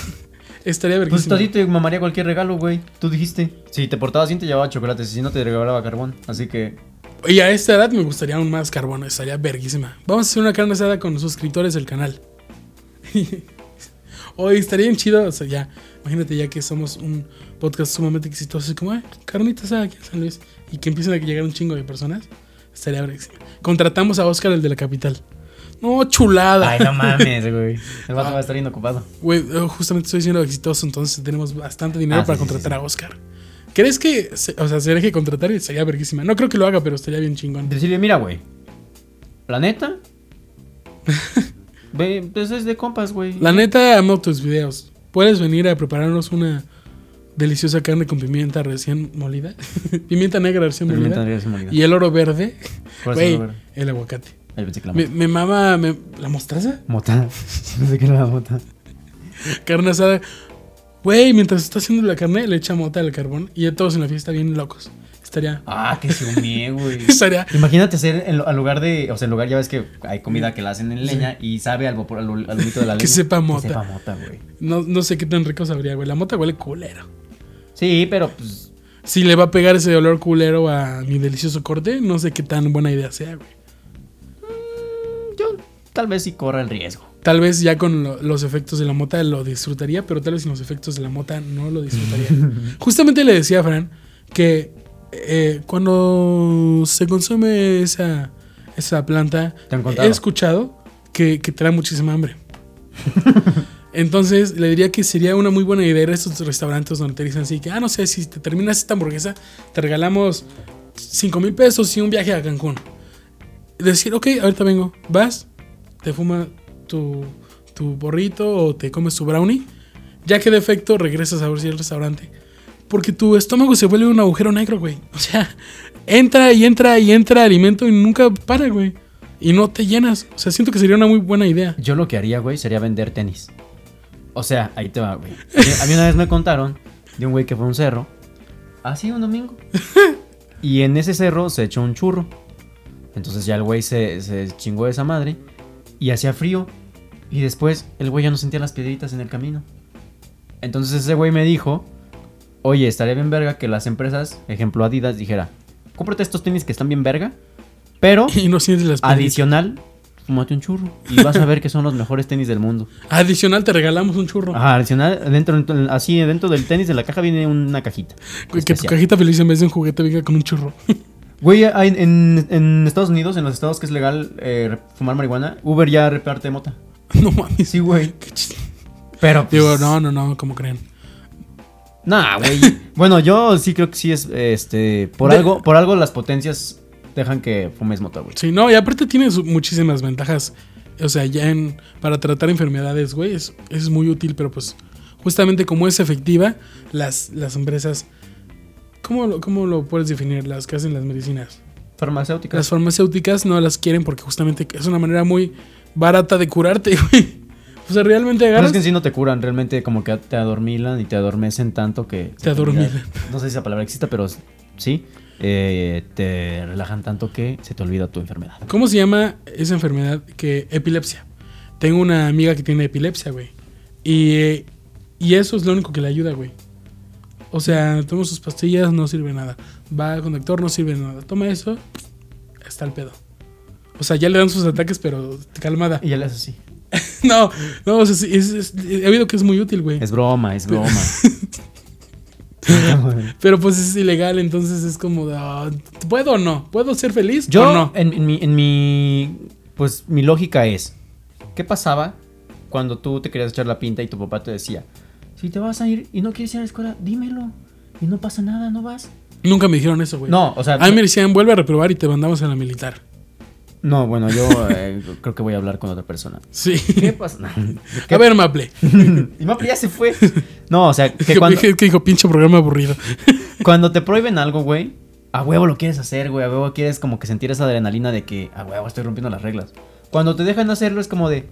Estaría Pues verguísima. a ti te mamaría cualquier regalo, güey. Tú dijiste. Si te portabas bien, te llevaba chocolates. Y si no, te regalaba carbón. Así que. Y a esta edad me gustaría aún más carbón. Estaría verguísima. Vamos a hacer una carne asada con los suscriptores del canal. [LAUGHS] Hoy estaría bien chido. O sea, ya. Imagínate ya que somos un podcast sumamente exitoso. Así como, "Ay, carnita asada aquí en San Luis. Y que empiecen a llegar un chingo de personas. Estaría verguísima. Contratamos a Oscar, el de la capital. No, chulada. Ay, no mames, [LAUGHS] güey. El vato va a estar bien ocupado. Güey, eh, justamente estoy siendo exitoso, entonces tenemos bastante dinero Ah, para sí, contratar sí, a Oscar. ¿Crees que, se- o sea, se deje contratar y sería verguísima? No creo que lo haga, pero estaría bien chingón. Decirle, mira, güey. La neta. [LAUGHS] Ve, pues es de compas, güey. La neta, amo tus videos. ¿Puedes venir a prepararnos una deliciosa carne con pimienta recién molida? [LAUGHS] pimienta negra recién Pimienta molida. me olvidó. Y el oro verde. ¿Cuál es Güey, el aguacate. Ay, pensé que la Me, mota. me mama me- la mostaza. Mota. [LAUGHS] No sé qué era la mota. Carne asada. Güey, mientras está haciendo la carne, le echa mota al carbón. Y ya todos en la fiesta bien locos. Estaría. Ah, que se humie, güey. [LAUGHS] Estaría. Imagínate hacer en, lo- al lugar de, o sea, en lugar ya ves que hay comida que la hacen en leña y sabe al vapor, al, al humito de la [LAUGHS] leña. Que sepa mota. Que sepa mota, güey. No, no sé qué tan rico sabría, güey. La mota huele culero. Sí, pero pues Si le va a pegar ese olor culero a mi delicioso corte, no sé qué tan buena idea sea, güey. Tal vez sí corra el riesgo. Tal vez ya con lo- los efectos de la mota lo disfrutaría, pero tal vez sin los efectos de la mota no lo disfrutaría. [LAUGHS] Justamente le decía a Fran que eh, cuando se consume esa, esa planta, he escuchado que, que te da muchísima hambre. [LAUGHS] Entonces le diría que sería una muy buena idea ir a estos restaurantes donde te dicen así que, ah, no sé, si te terminas esta hamburguesa, te regalamos 5 mil pesos y un viaje a Cancún. Decir, ok, ahorita vengo, vas, te fuma tu, tu borrito o te comes tu brownie, ya que de efecto regresas a ver si el restaurante. Porque tu estómago se vuelve un agujero negro, güey. [LAUGHS] O sea, entra y entra y entra alimento y nunca para, güey. Y no te llenas. O sea, siento que sería una muy buena idea. Yo lo que haría, güey, sería vender tenis. O sea, ahí te va, güey. A mí- una vez me contaron de un güey que fue a un cerro. Así un domingo. [LAUGHS] Y en ese cerro se echó un churro. Entonces ya el güey se, se chingó de esa madre. Y hacía frío. Y después el güey ya no sentía las piedritas en el camino. Entonces ese güey me dijo, oye, estaría bien verga que las empresas, ejemplo Adidas, dijera, cómprate estos tenis que están bien verga, pero [LAUGHS] Y no sientes las piedritas. adicional, fúmate un churro. Y vas a ver que son los mejores tenis del mundo. [LAUGHS] Adicional, te regalamos un churro. Ajá, adicional, dentro, así dentro del tenis de la caja viene una cajita. Que tu cajita feliz en vez de un juguete venga con un churro. [LAUGHS] Güey, hay- en, en Estados Unidos, en los estados que es legal eh, fumar marihuana, Uber ya reparte mota. [LAUGHS] no mames. Sí, güey. Qué. Pero, pues, Digo, no, no, no, como creen. Nah, güey. [LAUGHS] bueno, yo sí creo que sí es, este, por De- algo, por algo las potencias dejan que fumes mota, güey. Sí, no, y aparte tiene muchísimas ventajas. O sea, ya en, para tratar enfermedades, güey, es, es muy útil, pero pues justamente como es efectiva, las, las empresas... ¿cómo lo, ¿Cómo lo puedes definir? Las que hacen las medicinas. Farmacéuticas. Las farmacéuticas no las quieren porque justamente es una manera muy barata de curarte, [LAUGHS] güey. O sea, realmente Pero agarras... es que en sí no te curan, realmente como que te adormilan y te adormecen tanto que... Te adormilan. No sé si esa palabra exista, pero sí. eh, te relajan tanto que se te olvida tu enfermedad. ¿Cómo se llama esa enfermedad que epilepsia? Tengo una amiga que tiene epilepsia, güey. Y, eh, y eso es lo único que le ayuda, güey. O sea, toma sus pastillas, no sirve nada. Va con doctor, no sirve nada. Toma eso, está el pedo. O sea, ya le dan sus ataques, pero calmada. Y ya le haces así. [LAUGHS] No, no, o sea, sí, es- es- he oído que es muy útil, güey. Es broma, es broma. [LAUGHS] Pero pues es ilegal, entonces es como, de, ah, ¿puedo o no? ¿Puedo ser feliz Yo, o no? en, en mi, en mi. Pues mi lógica es: ¿qué pasaba cuando tú te querías echar la pinta y tu papá te decía, si te vas a ir y no quieres ir a la escuela, dímelo. Y no pasa nada, no vas. Nunca me dijeron eso, güey. No, o sea. A mí me decían, vuelve a reprobar y te mandamos a la militar. No, bueno, yo eh, creo que voy a hablar con otra persona. Sí. ¿Qué pasa? [LAUGHS] No. A ver, Maple. [LAUGHS] Y Maple ya se fue. No, o sea, que Que, [LAUGHS] cuando, que dijo, pinche programa aburrido. cuando te prohíben algo, güey, a huevo lo quieres hacer, güey. A huevo quieres como que sentir esa adrenalina de que a huevo estoy rompiendo las reglas. Cuando te dejan hacerlo es como de.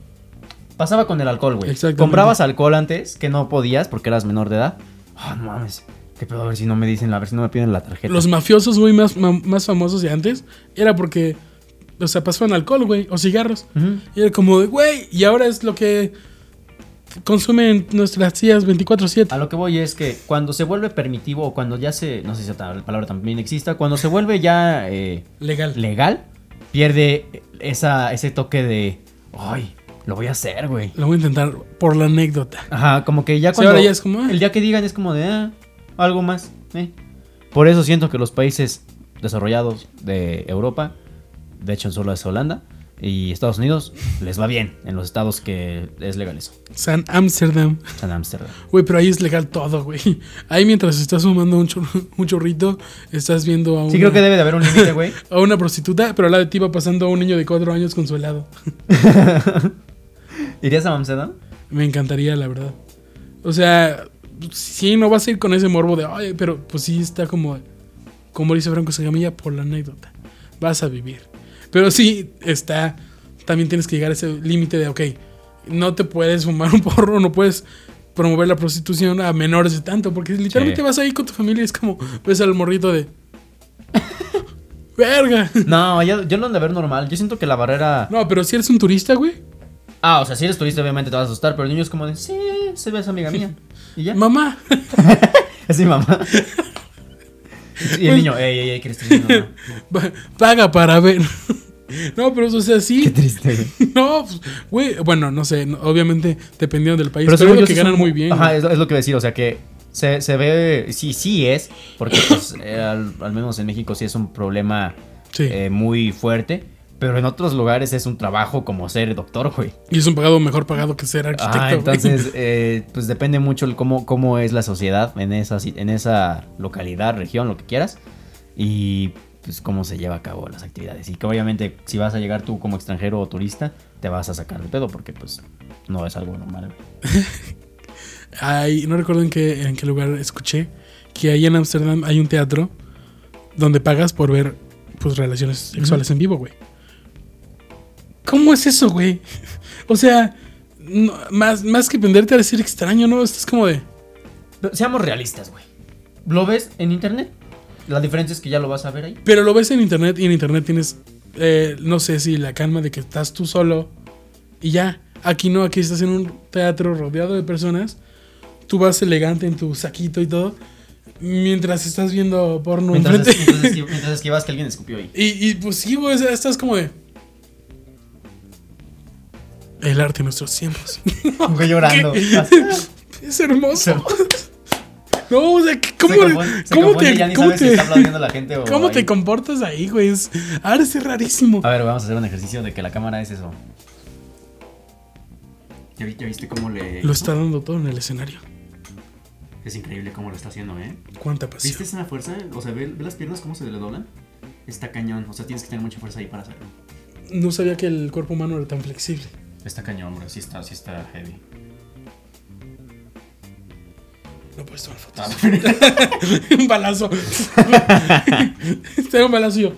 Pasaba con el alcohol, güey. Exactamente. Comprabas alcohol antes que no podías porque eras menor de edad. Ah, no mames. ¿Qué pedo? A ver si no me dicen, a ver si no me piden la tarjeta. Los mafiosos, güey, más, más famosos de antes, era porque, o sea, pasaban alcohol, güey, o cigarros. Y era como de, güey, y ahora es lo que consumen nuestras tías 24-7. A lo que voy es que cuando se vuelve permitivo o cuando ya se. No sé si esa palabra también exista. Cuando se vuelve ya. eh, Legal. legal, pierde esa, ese toque de, ay, lo voy a hacer, güey. Lo voy a intentar por la anécdota. Ajá, como que ya Sí, cuando... ahora ya es como, ah. El día que digan es como de, ah, algo más, eh. Por eso siento que los países desarrollados de Europa, de hecho solo es Holanda, y Estados Unidos, les va bien en los estados que es legal eso. San Amsterdam. San Amsterdam. Güey, pero ahí es legal todo, güey. Ahí mientras estás fumando un, chor- un chorrito, estás viendo a una, Sí creo que debe de haber un límite, [LAUGHS] güey. a una prostituta, pero al lado de ti va pasando a un niño de cuatro años con su helado. [LAUGHS] ¿Irías a Amsterdam? Me encantaría, la verdad. O sea, sí, no vas a ir con ese morbo de, ay, pero pues sí está como, como dice Franco Segamilla, por la anécdota. Vas a vivir. Pero sí está, también tienes que llegar a ese límite de, ok, no te puedes fumar un porro, no puedes promover la prostitución a menores de tanto, porque literalmente Sí. vas ahí con tu familia y es como, ves al morrito de, [LAUGHS] Verga. No, yo, yo lo han de ver normal. Yo siento que la barrera. No, pero si eres un turista, güey. Ah, o sea, si eres turista, obviamente te vas a asustar, pero el niño es como de, sí, se ve esa amiga mía. Y ya. Mamá. [LAUGHS] Es mi mamá. Y el niño, ey, ey, ey, ¿qué eres mamá? [LAUGHS] pa- Paga para ver. No, pero o sea, sí. Qué triste, güey. [LAUGHS] No, pues, güey, bueno, no sé, no- obviamente dependiendo del país, pero, lo yo que ganan muy bien. Ajá, es, es lo que decir, o sea que se, se ve, sí, sí es, porque pues eh, al, al menos en México sí es un problema Sí. eh, muy fuerte, pero en otros lugares es un trabajo como ser doctor, güey. Y es un pagado mejor pagado que ser arquitecto. Ah, entonces, [LAUGHS] eh, pues depende mucho el cómo, cómo es la sociedad en esa, en esa localidad, región, lo que quieras. Y pues cómo se lleva a cabo las actividades. Y que obviamente si vas a llegar tú como extranjero o turista, te vas a sacar de pedo porque pues no es algo normal. [LAUGHS] Ay, no recuerdo en qué, en qué lugar escuché que ahí en Ámsterdam hay un teatro donde pagas por ver pues relaciones sexuales en vivo, güey. ¿Cómo es eso, güey? [LAUGHS] O sea, no- más, más que venderte a decir extraño, ¿no? Estás como de... Pero seamos realistas, güey. ¿Lo ves en internet? La diferencia es que ya lo vas a ver ahí. Pero lo ves en internet y en internet tienes, eh, no sé si la calma de que estás tú solo y ya. Aquí no, aquí estás en un teatro rodeado de personas. Tú vas elegante en tu saquito y todo. Mientras estás viendo porno Mientras, enfrente. es- mientras, esqui- [LAUGHS] mientras esquivas que alguien escupió ahí. Y, y, pues sí, güey, estás como de. El arte de nuestros tiempos. [LAUGHS] Güey llorando. es hermoso. [LAUGHS] No, o sea, ¿cómo, Se confunde- se cómo te, ya ni cómo si te- aplaudiendo la gente [LAUGHS] o cómo te comportas ahí, güey? Es, ahora es rarísimo. A ver, vamos a hacer un ejercicio de que la cámara es eso. ¿Ya, ya viste cómo le.? Lo está dando todo en el escenario. Es increíble cómo lo está haciendo, ¿eh? Cuánta pasión. ¿Viste esa fuerza? O sea, ¿ve, ve las piernas cómo se le doblan? Está cañón. O sea, tienes que tener mucha fuerza ahí para hacerlo. No sabía que el cuerpo humano era tan flexible. Está cañón, bro. Sí está, sí está heavy. No puedes tomar fotos. Ah, [LAUGHS] un balazo. [LAUGHS] Este era un balazo y yo.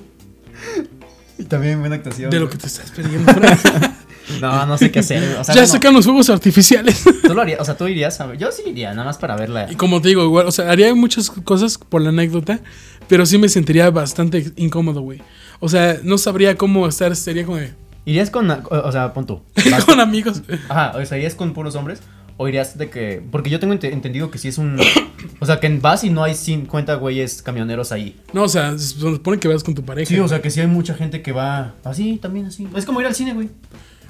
y también buena actuación. De lo que te estás perdiendo. [LAUGHS] No, no sé qué hacer. O sea, ya bueno, sacan los fuegos artificiales. tú lo harías. O sea, tú irías a Yo sí iría, nada más para verla. y como te digo, igual, o sea, haría muchas cosas por la anécdota, pero sí me sentiría bastante incómodo, güey. O sea, no sabría cómo estar, sería como de, ¿Irías con. O sea, pon tú. [LAUGHS] con amigos. Ajá, o sea, ¿irías con puros hombres? ¿O irías de que.? Porque yo tengo ente- entendido que sí es un. O sea, que vas y no hay 50 güeyes camioneros ahí. No, o sea, se supone que vas con tu pareja. Sí, o sea, que sí hay mucha gente que va así, también así. Es como ir al cine, güey.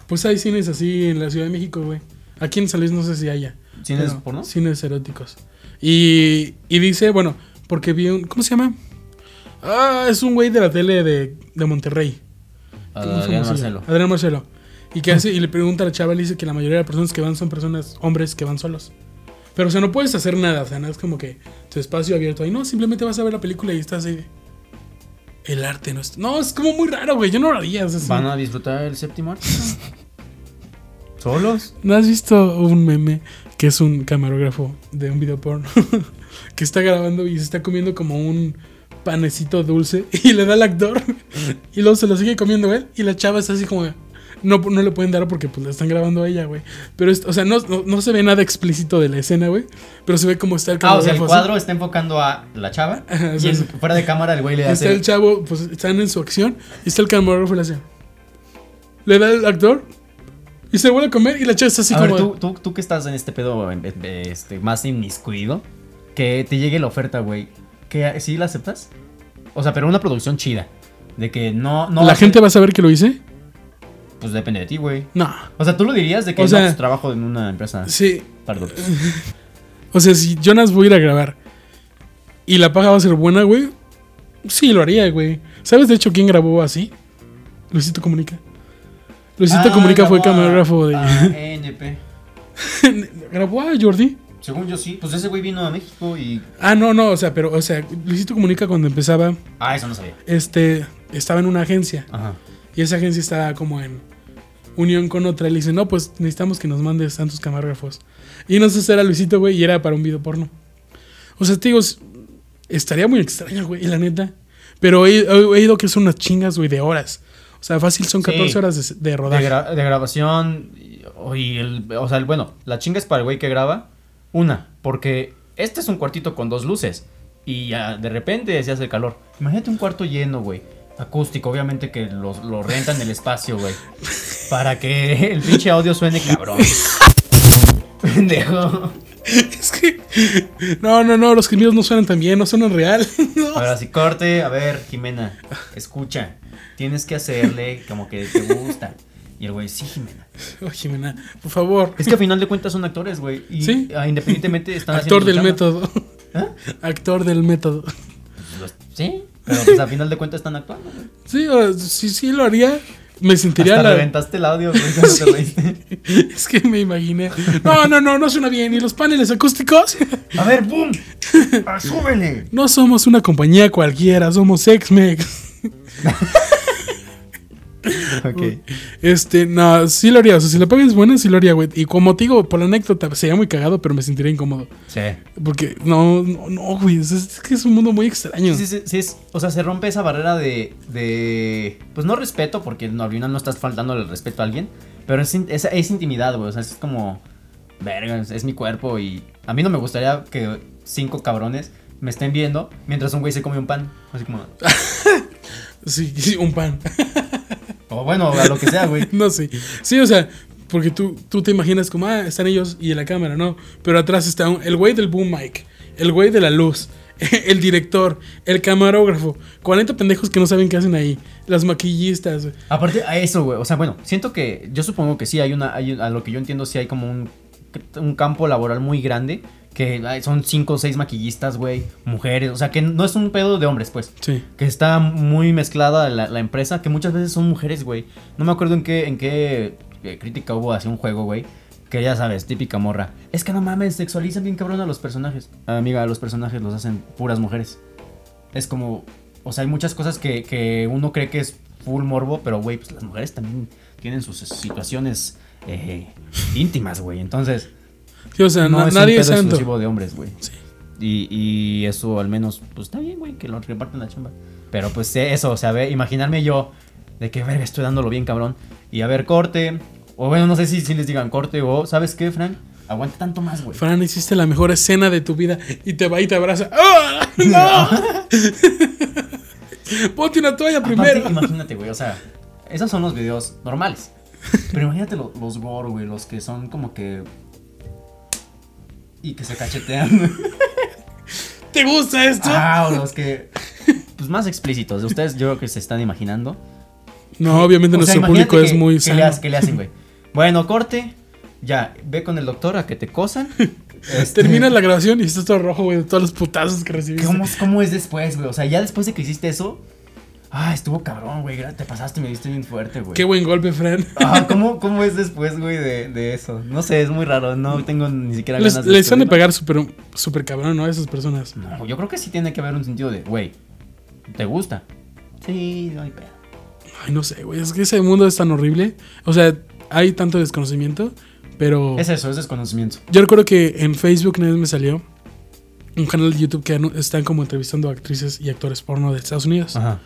Pues hay cines así en la Ciudad de México, güey. Aquí en San Luis no sé si haya. ¿Cines Pero porno? Cines eróticos. Y, y dice, bueno, porque vi un. ¿Cómo se llama? Ah, es un güey de la tele de, de Monterrey. Ah, Adrián. Marcelo. Adrián Marcelo. Y que hace, y le pregunta a la chava, le dice que la mayoría de las personas que van son personas, hombres que van solos. Pero o sea, no puedes hacer nada, o sea, no es como que tu espacio abierto ahí, no, simplemente vas a ver la película y estás ahí. El arte no es. No, es como muy raro, güey. Yo no lo haría. o sea, sí. ¿Van a disfrutar el séptimo arte? [LAUGHS] ¿Solos? ¿No has visto un meme que es un camarógrafo de un video porno [LAUGHS] que está grabando y se está comiendo como un panecito dulce [LAUGHS] y le da al actor [LAUGHS] y luego se lo sigue comiendo él y la chava está así como no, no le pueden dar porque pues la están grabando a ella, güey. Pero, o sea, no, no, no se ve nada explícito de la escena, güey. Pero se ve como está el Ah, o sea, el así. cuadro está enfocando a la chava. Ajá, y sí, en- sí. fuera de cámara el güey le Y está el chavo, pues están en su acción y está el camarógrafo y le hace. Le da al actor y se vuelve a comer y la chava está así a como... ver, tú, tú, tú que estás en este pedo este, más inmiscuido, que te llegue la oferta, güey. Que ¿Sí la aceptas? O sea, pero una producción chida. De que no. no ¿La hace- gente va a saber que lo hice? Pues depende de ti, güey. No. O sea, tú lo dirías de que O no, sea- pues, trabajo en una empresa. Sí, Perdón. [LAUGHS] O sea, si Jonas voy a ir a grabar y la paga va a ser buena, güey, sí lo haría, güey. ¿Sabes de hecho quién grabó así? Luisito Comunica. Luisito Ah, Comunica fue camarógrafo de. a [LAUGHS] NP. [LAUGHS] grabó a Jordi. Según yo sí. Pues ese güey vino a México y. Ah, no, no, o sea, pero, o sea, Luisito Comunica cuando empezaba, Ah, eso no sabía. este, estaba en una agencia Ajá. y esa agencia estaba como en unión con otra. Y le dice, no, pues necesitamos que nos mandes tantos camarógrafos. Y no sé si era Luisito, güey, y era para un video porno. O sea, te digo, es- estaría muy extraño, güey, la neta. Pero he, he oído que son unas chingas, güey, de horas. O sea, fácil son Sí. 14 horas de, de De, rodaje. gra- de grabación. y- y el, o sea, el, bueno, la chinga es para el güey que graba. Una, porque este es un cuartito con dos luces. Y ya de repente se hace calor. Imagínate un cuarto lleno, güey. acústico, obviamente que lo, lo rentan el espacio, güey. Para que el pinche audio suene cabrón. Pendejo. Es que. No, no, no, los gemidos no suenan tan bien, no suenan real. No. [LAUGHS] Ahora sí, corte. A ver, Jimena, escucha. Tienes que hacerle como que te gusta. Y el güey, sí, Jimena. [LAUGHS] Oh, Jimena, por favor. Es que a final de cuentas son actores, güey. Y Sí. ah, independientemente están Actor del método. [LAUGHS] ¿Ah? Actor del método. Sí, pero pues a final de cuentas están actuando, güey. Sí, o- sí, sí lo haría. Me sentiría Hasta la. reventaste el audio, cuando te. [LAUGHS] Es que me imaginé. No, no, no, no suena bien. ¿Y los paneles acústicos? A ver, boom. Ah, súbele. No somos una compañía cualquiera, somos X-Mex. [LAUGHS] Ok. Este, no, sí lo haría. O sea, si la paga es buena, sí lo haría, güey. Y como te digo, por la anécdota, sería muy cagado, pero me sentiría incómodo. Sí. Porque, no, no, no, güey. Es, es que es un mundo muy extraño. Sí, sí, sí, es- o sea, se rompe esa barrera de, de, pues no respeto, porque no, al final no estás faltando el respeto a alguien, pero es, es, es intimidad, güey, o sea, es como, verga, es, es mi cuerpo y a mí no me gustaría que cinco cabrones me estén viendo mientras un güey se come un pan, así como, [LAUGHS] Sí, sí, un pan. [LAUGHS] o bueno, a lo que sea, güey. [LAUGHS] no sé. Sí, o sea, porque tú, tú te imaginas como, ah, están ellos y en la cámara, ¿no? Pero atrás está un- el güey del boom mic, el güey de la luz, [LAUGHS] el director, el camarógrafo, 40 pendejos que no saben qué hacen ahí, las maquillistas. Aparte a eso, güey. O sea, bueno, siento que yo supongo que sí hay una, hay, a lo que yo entiendo sí hay como un, un campo laboral muy grande que son cinco o seis maquillistas, güey, mujeres, o sea, que no es un pedo de hombres, pues. Sí. Que está muy mezclada la, la empresa, que muchas veces son mujeres, güey. No me acuerdo en qué, en qué eh, crítica hubo hacia un juego, güey. Que ya sabes, típica morra. Es que no mames, sexualizan bien cabrón a los personajes. Amiga, los personajes los hacen puras mujeres. Es como, o sea, hay muchas cosas que, que uno cree que es full morbo, pero, güey, pues las mujeres también tienen sus situaciones eh, íntimas, güey. Entonces, Sí, o sea, no na- es nadie un es pedo santo. exclusivo de hombres, güey. Sí. Y, y eso al menos, pues está bien, güey, que lo reparten la chamba. Pero pues eso, o sea, ve, imaginarme yo de que, verga, estoy dándolo bien, cabrón. Y a ver, corte. O bueno, no sé si, si les digan corte o, ¿sabes qué, Frank? Aguanta tanto más, güey. Fran, hiciste la mejor escena de tu vida y te va y te abraza. ¡Ah! [LAUGHS] ¡No! [LAUGHS] Ponte una toalla Aparte, primero. imagínate, güey, o sea, esos son los videos normales. Pero imagínate lo- los gore, güey, los que son como que... Y que se cachetean. [LAUGHS] ¿Te gusta esto? ah, o los que... Pues más explícitos. Ustedes yo creo que se están imaginando. no, obviamente O sea, nuestro público es que- muy ¿qué le, sano. hace- qué le hacen, güey? Bueno, corte. Ya, ve con el doctor a que te cosan. [LAUGHS] Este, Termina la grabación y estás todo rojo, güey, de todos los putazos que recibiste. ¿Cómo, ¿Cómo es después, güey? O sea, ya después de que hiciste eso. Ah, estuvo cabrón, güey. Te pasaste, me diste bien fuerte, güey. Qué buen golpe, Fran. [LAUGHS] Ah, ¿cómo, ¿Cómo es después, güey, de, de eso? No sé, es muy raro. No tengo ni siquiera Les, ganas de. les han de pegar súper super cabrón, ¿no? A esas personas. No, yo creo que sí tiene que haber un sentido de, güey, ¿te gusta? Sí, no hay pedo. Ay, no sé, güey. Es que ese mundo es tan horrible. O sea, hay tanto desconocimiento, pero. Es eso, es desconocimiento. Yo recuerdo que en Facebook una vez me salió un canal de YouTube que están como entrevistando a actrices y actores porno de Estados Unidos. Ajá.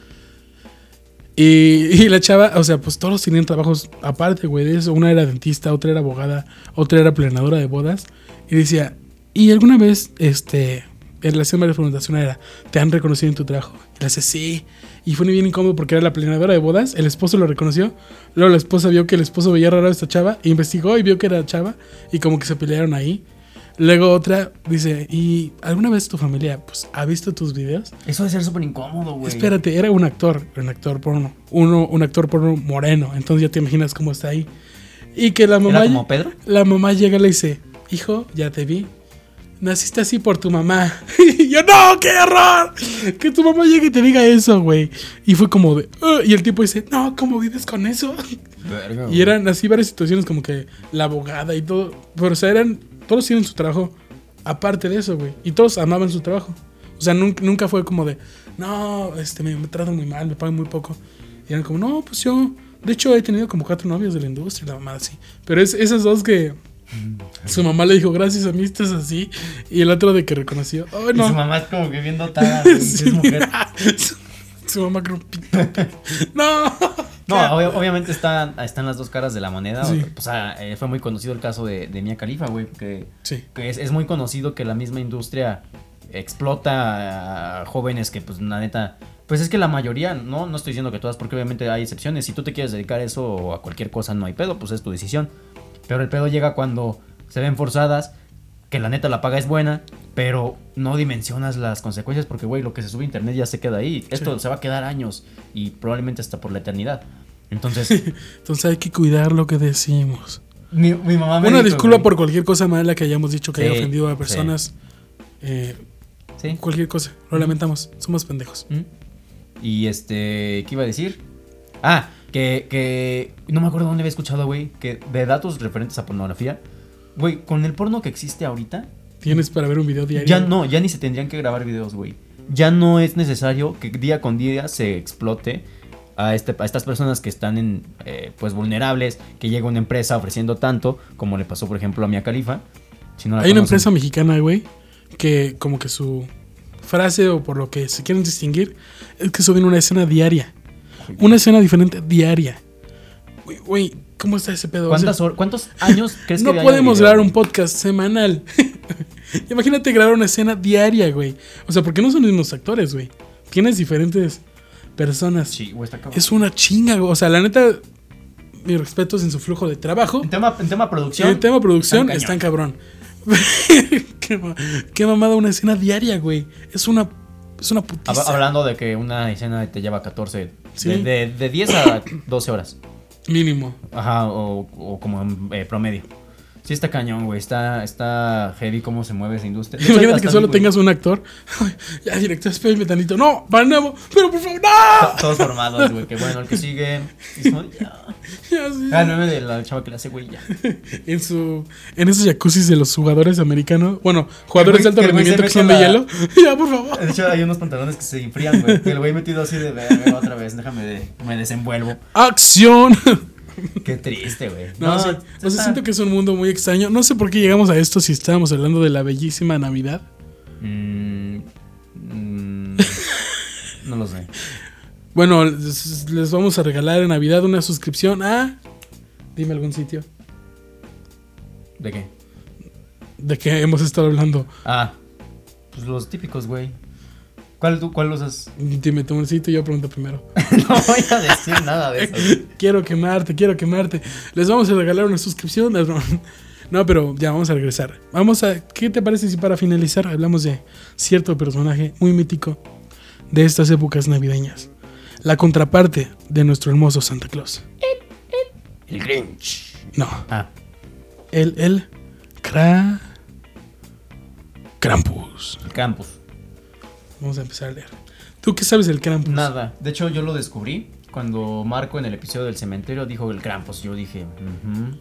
Y, y la chava, o sea, pues todos tenían trabajos aparte, güey, de eso. Una era dentista, otra era abogada, otra era planadora de bodas. Y decía, ¿y alguna vez, este, en la varias preguntas? Una era, ¿te han reconocido en tu trabajo? Y le hace, sí. Y fue bien incómodo porque era la planadora de bodas, el esposo lo reconoció. Luego la esposa vio que el esposo veía raro a esta chava, e investigó y vio que era chava. Y como que se pelearon ahí. Luego otra dice, ¿y alguna vez tu familia, pues, ha visto tus videos? Eso debe ser súper incómodo, güey. Espérate, era un actor, un actor porno. Uno, un actor porno moreno. Entonces ya te imaginas cómo está ahí. Y que la mamá. ¿Era como Pedro? La mamá llega y le dice: Hijo, ya te vi. Naciste así por tu mamá. [LAUGHS] y yo, no, qué error. Que tu mamá llegue y te diga eso, güey. Y fue como de. Y el tipo dice: No, ¿cómo vives con eso? Verga, y eran así varias situaciones como que la abogada y todo. Pero, o sea, eran. Todos tienen su trabajo aparte de eso, güey. Y todos amaban su trabajo. O sea, nunca, nunca fue como de, no, este, me, me tratan muy mal, me pagan muy poco. Y eran como, no, pues yo, de hecho, he tenido como cuatro novios de la industria, la mamá así. Pero es, esas dos que su mamá le dijo, gracias a mí estás así. Y el otro de que reconoció, oh, Y no. su mamá es como que viendo dotada, güey, [LAUGHS] Sí. es mujer. su, su mamá creo pito. [LAUGHS] No. No, obvia- obviamente están, están las dos caras de la moneda. Sí. O sea, eh, fue muy conocido el caso de, de Mia Khalifa, güey. Que, Sí. que es, es muy conocido que la misma industria explota a jóvenes que, pues, la neta, Pues es que la mayoría, no, no estoy diciendo que todas, porque obviamente hay excepciones. Si tú te quieres dedicar a eso o a cualquier cosa, no hay pedo, pues es tu decisión. Pero el pedo llega cuando se ven forzadas, que la neta la paga es buena, pero no dimensionas las consecuencias porque, güey, lo que se sube a internet ya se queda ahí. Esto Sí. se va a quedar años y probablemente hasta por la eternidad. Entonces, [LAUGHS] Entonces hay que cuidar lo que decimos. mi, mi mamá me Una dijo, disculpa güey, por cualquier cosa mala que hayamos dicho que haya ofendido a sí. personas. Eh, Sí. cualquier cosa. Lo lamentamos. Somos pendejos. Y este, ¿qué iba a decir? Ah, que, que no me acuerdo dónde había escuchado, güey, que de datos referentes a pornografía, güey, con el porno que existe ahorita, Tienes para ver un video diario. ya no, ya ni se tendrían que grabar videos, güey. Ya no es necesario que día con día se explote a, este, a estas personas que están en, eh, pues vulnerables, que llega una empresa ofreciendo tanto, como le pasó, por ejemplo, a Mia Khalifa. Si no la Hay una empresa mexicana, güey, que como que su frase o por lo que se quieren distinguir es que suben una escena diaria. Una escena diferente diaria. Güey, ¿cómo está ese pedo? O sea, ¿Cuántas ¿Cuántos años [LAUGHS] crees que no haya de podemos grabar un podcast semanal. [LAUGHS] Imagínate grabar una escena diaria, güey. O sea, porque no son los mismos actores, güey. Tienes diferentes personas. Sí, güey, está cabrón. Es una chinga, güey. O sea, la neta, mis respetos en su flujo de trabajo. En tema, en tema producción. En tema producción están cabrón. [LAUGHS] qué, ma- qué mamada una escena diaria, güey. Es una es una putiza. Hablando de que una escena te lleva 14, Sí. de, de, de 10 a 12 horas. Mínimo. Ajá, o, o como eh, promedio. Sí está cañón, güey. Está, está heavy cómo se mueve esa industria. Hecho, Imagínate que solo güey, tengas un actor. [LAUGHS] Ay, ya, director, espérame tantito. No, para nuevo. Pero por favor, no. to- Todos formados, güey. Que bueno, el que sigue. y ya. [LAUGHS] Ya, sí. Ah, el meme de la chava que le hace, güey, ya. [LAUGHS] En su en esos jacuzzis de los jugadores americanos. Bueno, jugadores de alto rendimiento que son de hielo. ya, por favor. De hecho, hay unos pantalones que se enfrían, güey. Que el güey metido así de verga otra vez. Déjame de. Me desenvuelvo. Acción. Qué triste, güey. No, sí. O sea, está- siento que es un mundo muy extraño. No sé por qué llegamos a esto si estábamos hablando de la bellísima Navidad. Mm, mm, [LAUGHS] no lo sé. Bueno, les, les vamos a regalar en Navidad una suscripción a. Dime algún sitio ¿De qué? de que hemos estado hablando. Ah, pues los típicos, güey. ¿Cuál, tú, ¿Cuál usas? Dime tú un sitio y yo pregunto primero. [LAUGHS] no voy a decir nada de eso. [LAUGHS] Quiero quemarte, quiero quemarte. Les vamos a regalar una suscripción. No, no. Pero ya vamos a regresar. Vamos a. ¿Qué te parece si para finalizar hablamos de cierto personaje muy mítico de estas épocas navideñas? La contraparte de nuestro hermoso Santa Claus. El Grinch. No, Ah, el, el. Cra. Krampus. el Campus. Vamos a empezar a leer. ¿Tú qué sabes del Krampus? Nada. De hecho, yo lo descubrí cuando Marco en el episodio del cementerio dijo el Krampus. Yo dije, "Ujú,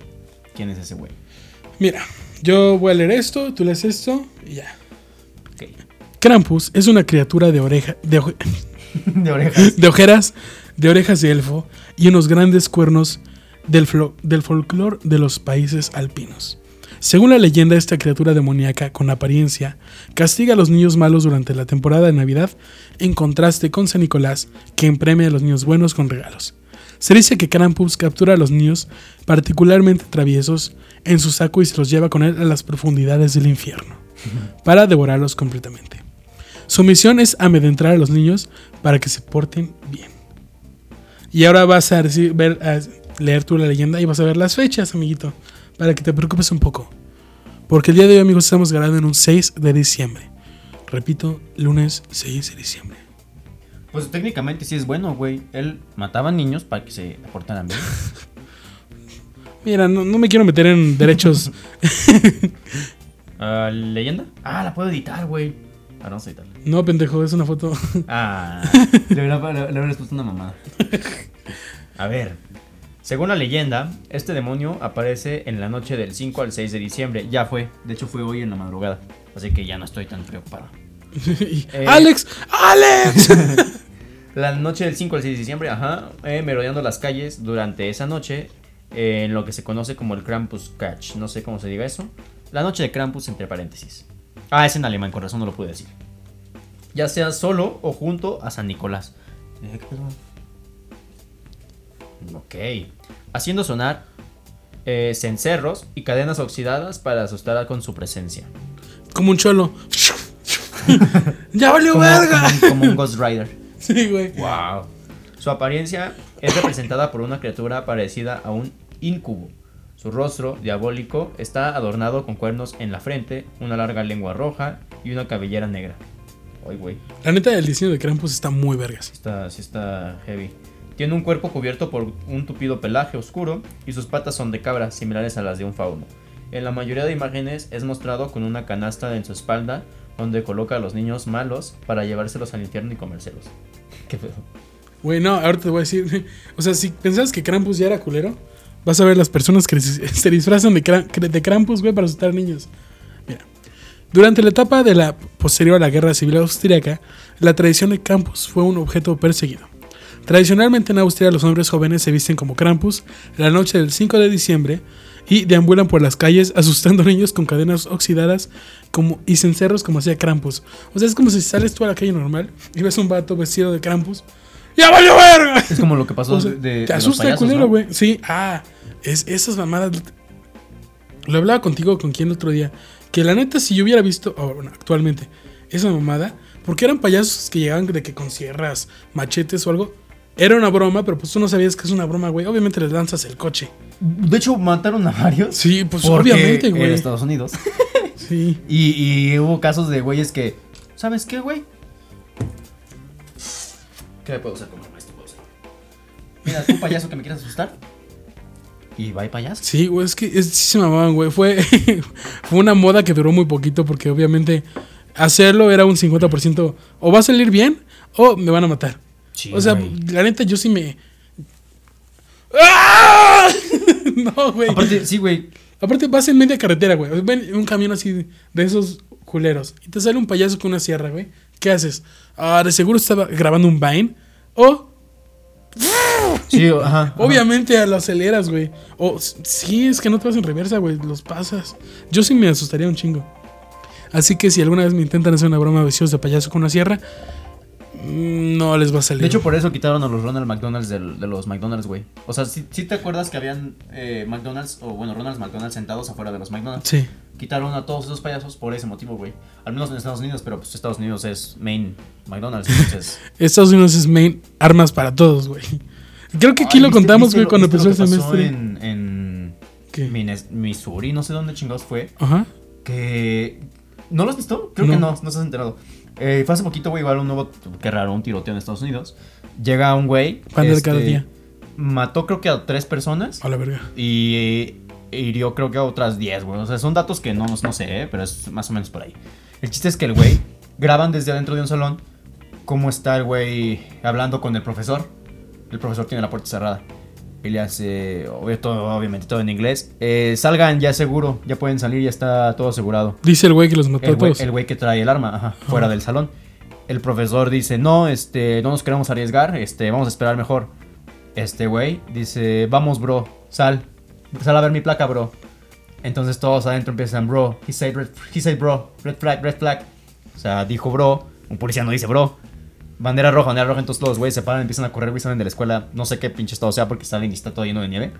¿quién es ese güey? Mira, yo voy a leer esto, tú lees esto y ya. Ok. Krampus es una criatura de oreja. De, oje- [LAUGHS] De orejas. [LAUGHS] de ojeras, de orejas de elfo y unos grandes cuernos del, del folclore de los países alpinos. Según la leyenda, esta criatura demoníaca con apariencia castiga a los niños malos durante la temporada de Navidad, en contraste con San Nicolás, que premia a los niños buenos con regalos. Se dice que Krampus captura a los niños particularmente traviesos en su saco y se los lleva con él a las profundidades del infierno, para devorarlos completamente. Su misión es amedrentar a los niños para que se porten bien. Y ahora vas a, ver, a leer tú la leyenda y vas a ver las fechas, amiguito, para que te preocupes un poco. Porque el día de hoy, amigos, estamos grabando en un 6 de diciembre. Repito, lunes 6 de diciembre. Pues técnicamente sí es bueno, güey. Él mataba niños para que se portaran bien. [LAUGHS] Mira, no, no me quiero meter en derechos. [LAUGHS] ¿Leyenda? Ah, la puedo editar, güey. Ah, a editarla. no, pendejo, es una foto. Ah, [LAUGHS] le hubiera, le- le hubieras puesto una mamada. A ver. Según la leyenda, este demonio aparece en la noche del 5 al 6 de diciembre. Ya fue. De hecho, fue hoy en la madrugada. Así que ya no estoy tan preocupado. [LAUGHS] Eh. ¡Alex! ¡Alex! [LAUGHS] La noche del 5 al 6 de diciembre, ajá, eh, merodeando las calles durante esa noche, eh, en lo que se conoce como el Krampus Catch. No sé cómo se diga eso. La noche de Krampus, entre paréntesis. Ah, es en alemán, con razón no lo pude decir. Ya sea solo o junto a San Nicolás. Ok. Haciendo sonar eh, cencerros y cadenas oxidadas para asustar con su presencia. Como un cholo. [LAUGHS] ¡Ya valió Como, verga! como un- como un Ghost Rider. [LAUGHS] Sí, güey. Wow. Su apariencia es representada por una criatura parecida a un incubo. Su rostro, diabólico, está adornado con cuernos en la frente, una larga lengua roja y una cabellera negra. Ay, güey. La neta, el diseño de Krampus está muy vergas. Está, sí está heavy. Tiene un cuerpo cubierto por un tupido pelaje oscuro y sus patas son de cabra, similares a las de un fauno. En la mayoría de imágenes es mostrado con una canasta en su espalda donde coloca a los niños malos para llevárselos al infierno y comérselos. [LAUGHS] ¿Qué pedo? Güey, no, ahorita te voy a decir. [LAUGHS] O sea, si pensabas que Krampus ya era culero, vas a ver las personas que se [LAUGHS] disfrazan de Krampus, güey, para asustar niños. Mira. Durante la etapa de la posterior a la Guerra Civil Austriaca, la tradición de Krampus fue un objeto perseguido. Tradicionalmente en Austria los hombres jóvenes se visten como Krampus la noche del 5 de diciembre y deambulan por las calles [LAUGHS] asustando niños con cadenas oxidadas como, y cencerros como hacía Krampus. O sea, es como si sales tú a la calle normal y ves un vato vestido de Krampus. ¡Ya valió verga! Es como lo que pasó [LAUGHS] O sea, de, de- de te los asusta el culero, ¿no? güey. Sí, ah, es, esas mamadas. Lo hablaba contigo con quien el otro día. Que la neta, si yo hubiera visto, oh, bueno, actualmente, esa mamada, porque eran payasos que llegaban de que con sierras, machetes o algo. Era una broma, pero pues tú no sabías que es una broma, güey. Obviamente les lanzas el coche. De hecho, mataron a varios. Sí, pues obviamente, En güey. Estados Unidos. [LAUGHS] Sí. Y, y hubo casos de güeyes que. ¿Sabes qué, güey? ¿Qué puedo hacer como esto? Puedo hacer. Mira, tú payaso que me quieras asustar. Y va y payaso. Sí, güey, es que es- sí se mamaban, güey. Fue, [LAUGHS] fue una moda que duró muy poquito porque obviamente hacerlo era un 50%. O va a salir bien o me van a matar. Sí, O sea, güey. la neta, yo sí me. ¡Ah! [LAUGHS] no, güey. Aparte, Aparte, sí, güey. vas en media carretera, güey. Ven un camión así de, esos culeros. Y te sale un payaso con una sierra, güey. ¿Qué haces? Ah, de seguro estaba grabando un Vine. O, Sí, ajá. ajá. obviamente, lo aceleras, güey. O, sí, es que no te vas en reversa, güey. Los pasas. Yo sí me asustaría un chingo. Así que si alguna vez me intentan hacer una broma vestidos de payaso con una sierra, no les va a salir. De hecho, por eso quitaron a los Ronald McDonald's de, los McDonald's, güey. O sea, si te acuerdas que habían eh, McDonald's, o bueno, Ronald McDonald's sentados afuera de los McDonald's? sí. Quitaron a todos esos payasos por ese motivo, güey. Al menos en Estados Unidos, pero pues Estados Unidos es main McDonald's, entonces... [LAUGHS] Estados Unidos es main armas para todos, güey. Creo que aquí Ay, lo ¿viste- contamos, viste güey, cuando empezó el semestre. En, en ¿Qué? Missouri, no sé dónde chingados fue. Ajá. Que. ¿No lo has visto? Creo No. que no, no estás enterado. Eh, fue hace poquito, güey, igual un nuevo. Qué raro, un tiroteo en Estados Unidos. Llega un güey. De este, cada día. Mató, creo que a tres personas. A la verga. Y eh, hirió, creo que a otras 10, güey. O sea, son datos que no, no sé, eh, pero es más o menos por ahí. El chiste es que el güey graban desde adentro de un salón cómo está el güey hablando con el profesor. El profesor tiene la puerta cerrada. Y le hace, obvio, todo- obviamente todo en inglés. Eh, salgan ya seguro, ya pueden salir, ya está todo asegurado. Dice el güey que los mató El a güey, todos. el güey que trae el arma, ajá, fuera del salón. El profesor dice, no, este, no nos queremos arriesgar, este, vamos a esperar mejor. Este güey dice, vamos, bro, sal, sal a ver mi placa, bro. Entonces todos adentro empiezan, bro, he said, red, he said, bro, red flag, red flag. O sea, dijo, bro, un policía no dice, bro. Bandera roja, bandera roja, entonces todos los güeyes se paran, empiezan a correr, güey, salen de la escuela, no sé qué pinche estado sea porque salen y está todo lleno de nieve.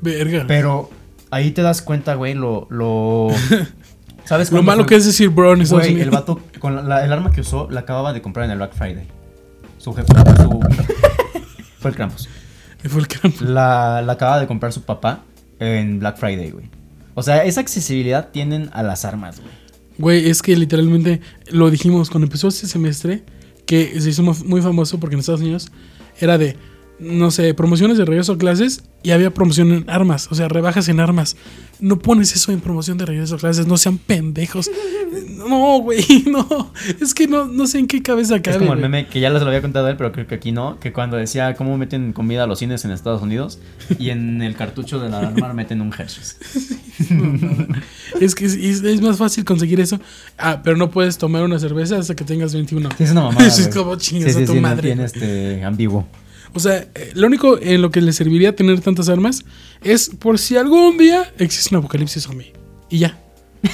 Verga. Pero ahí te das cuenta, güey, lo, lo... [LAUGHS] ¿Sabes Lo malo fue- que es decir bro en Estados Güey, el vato con la- la- el arma que usó la acababa de comprar en el Black Friday. Su jefe, su- [LAUGHS] fue el Krampus. Fue el Krampus. La, la acababa de comprar su papá en Black Friday, güey. O sea, esa accesibilidad tienen a las armas, güey. Güey, es que literalmente lo dijimos cuando empezó este semestre, que se hizo mu- muy famoso porque en Estados Unidos era de, no sé, promociones de regreso a clases y había promoción en armas, o sea, rebajas en armas. No pones eso en promoción de regreso a clases, no sean pendejos. [LAUGHS] No, güey, no. Es que no, no sé en qué cabeza cabe. es como el meme que ya les lo había contado él, pero creo que aquí no. Que cuando decía cómo meten comida a los cines en Estados Unidos y en el cartucho de la arma [LAUGHS] meten un Hershey's. Es que es, más fácil conseguir eso. Ah, pero no puedes tomar una cerveza hasta que tengas 21. Sí, es una mamada. [LAUGHS] Es como chingas a tu no madre. tiene este ambiguo. O sea, eh, lo único en lo que le serviría tener tantas armas es por si algún día existe un apocalipsis zombie. Y ya. [LAUGHS]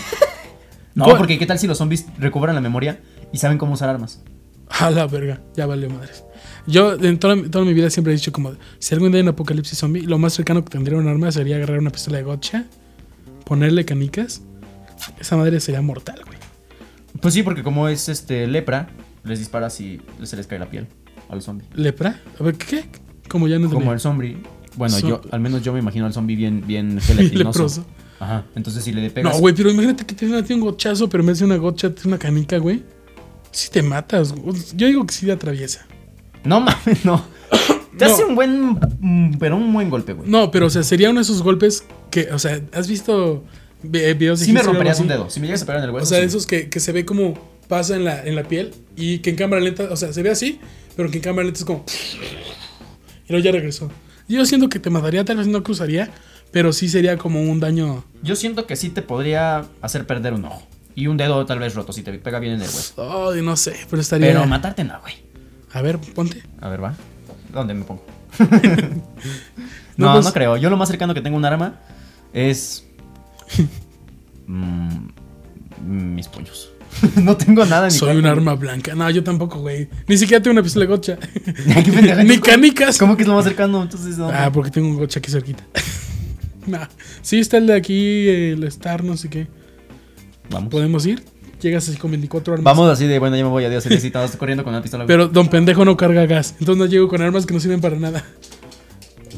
No, porque qué tal si los zombies recobran la memoria y saben cómo usar armas. A la verga, ya vale madres. Yo en toda, toda mi vida siempre he dicho como, si algún día hay un apocalipsis zombie, lo más cercano que tendría un arma sería agarrar una pistola de gotcha, ponerle canicas. Esa madre sería mortal, güey. Pues sí, porque como es este lepra, les disparas y se les cae la piel. Al zombie. ¿Lepra? A ver, ¿qué? Como ya no Como tenía. el zombie. Bueno, So- yo, al menos yo me imagino al zombie bien, [LAUGHS] bien gelatinoso. Leproso. Ajá. Entonces si le pegas. No, güey, pero imagínate que te hace un gochazo, pero me hace una gocha, te una canica, güey. Si te matas, güey. Yo digo que sí te atraviesa. No mames, no. [COUGHS] Te No. hace un buen. mm, Pero un buen golpe, güey. No, pero o sea, sería uno de esos golpes que, o sea, ¿has visto vi- videos de Sí me romperías un dedo. Si me llegas a pegar en el hueso. O sea, sí. esos que, que se ve como pasa en la, en la piel y que en cámara lenta, o sea, se ve así, pero que en cámara lenta es como... Y luego ya regresó. Yo siento que te mataría, tal vez no cruzaría, pero sí sería como un daño... Yo siento que sí te podría hacer perder un ojo. Y un dedo tal vez roto si te pega bien en el hueso. Ay, no sé, pero estaría... Pero matarte no, güey. A ver, ponte. A ver, va. ¿Dónde me pongo? [LAUGHS] No, no, pues- no creo. Yo lo más cercano que tengo un arma es. [LAUGHS] mm, mis puños. [LAUGHS] no tengo nada en mi Soy un arma blanca. No, yo tampoco, güey. Ni siquiera tengo una pistola de [LAUGHS] pendeja. Ni canicas. ¿Cómo que es lo más cercano? Ah, porque tengo un gocha aquí cerquita. [LAUGHS] nah. Sí, está el de aquí, el Star, no sé qué. Vamos. ¿Podemos ir? Llegas así con 24 armas. Vamos así de, bueno, ya me voy, adiós. Estoy estoy corriendo con una pistola. Pero don pendejo no carga gas. Entonces no llego con armas que no sirven para nada.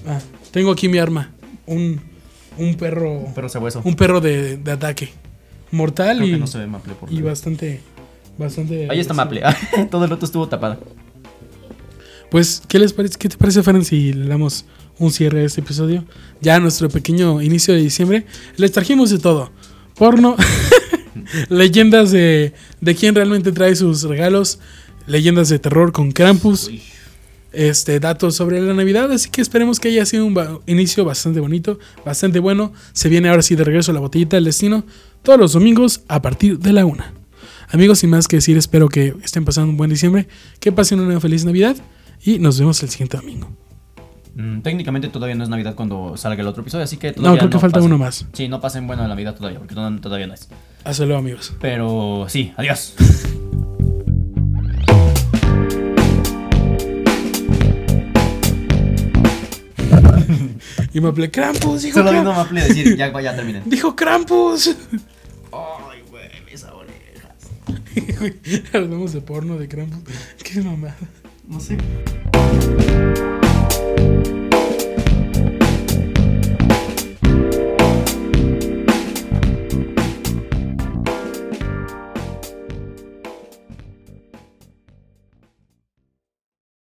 Ah, tengo aquí mi arma. Un, un perro. Pero ese hueso. Un perro de, de ataque. Mortal Creo y, que no se ve Maple por y lejos. bastante. Bastante. Ahí está Maple. [LAUGHS] Todo el rato estuvo tapado. Pues, ¿qué les parece? ¿Qué te parece, Feren, si le damos un cierre a este episodio? Ya a nuestro pequeño inicio de diciembre. Les trajimos de todo. Porno, [LAUGHS] leyendas de, de quién realmente trae sus regalos, leyendas de terror con Krampus, este, datos sobre la Navidad. Así que esperemos que haya sido un ba- inicio bastante bonito, bastante bueno. Se viene ahora sí de regreso la botellita del destino todos los domingos a partir de la una. Amigos, sin más que decir, espero que estén pasando un buen diciembre, que pasen una feliz Navidad y nos vemos el siguiente domingo. Mm, técnicamente todavía no es Navidad cuando salga el otro episodio, así que No, todavía creo que falta pasen. uno más. Sí, no pasen buena Navidad todavía, porque to- todavía no es. Hasta luego, amigos. Pero sí, adiós. [LAUGHS] Y me hablé Krampus, dijo, Solo viendo a Maple decir, ya, ya terminé. [LAUGHS] dijo Krampus. Ay, güey, mis orejas. [LAUGHS] Hablamos de porno de Krampus. [LAUGHS] Qué mamada. No sé.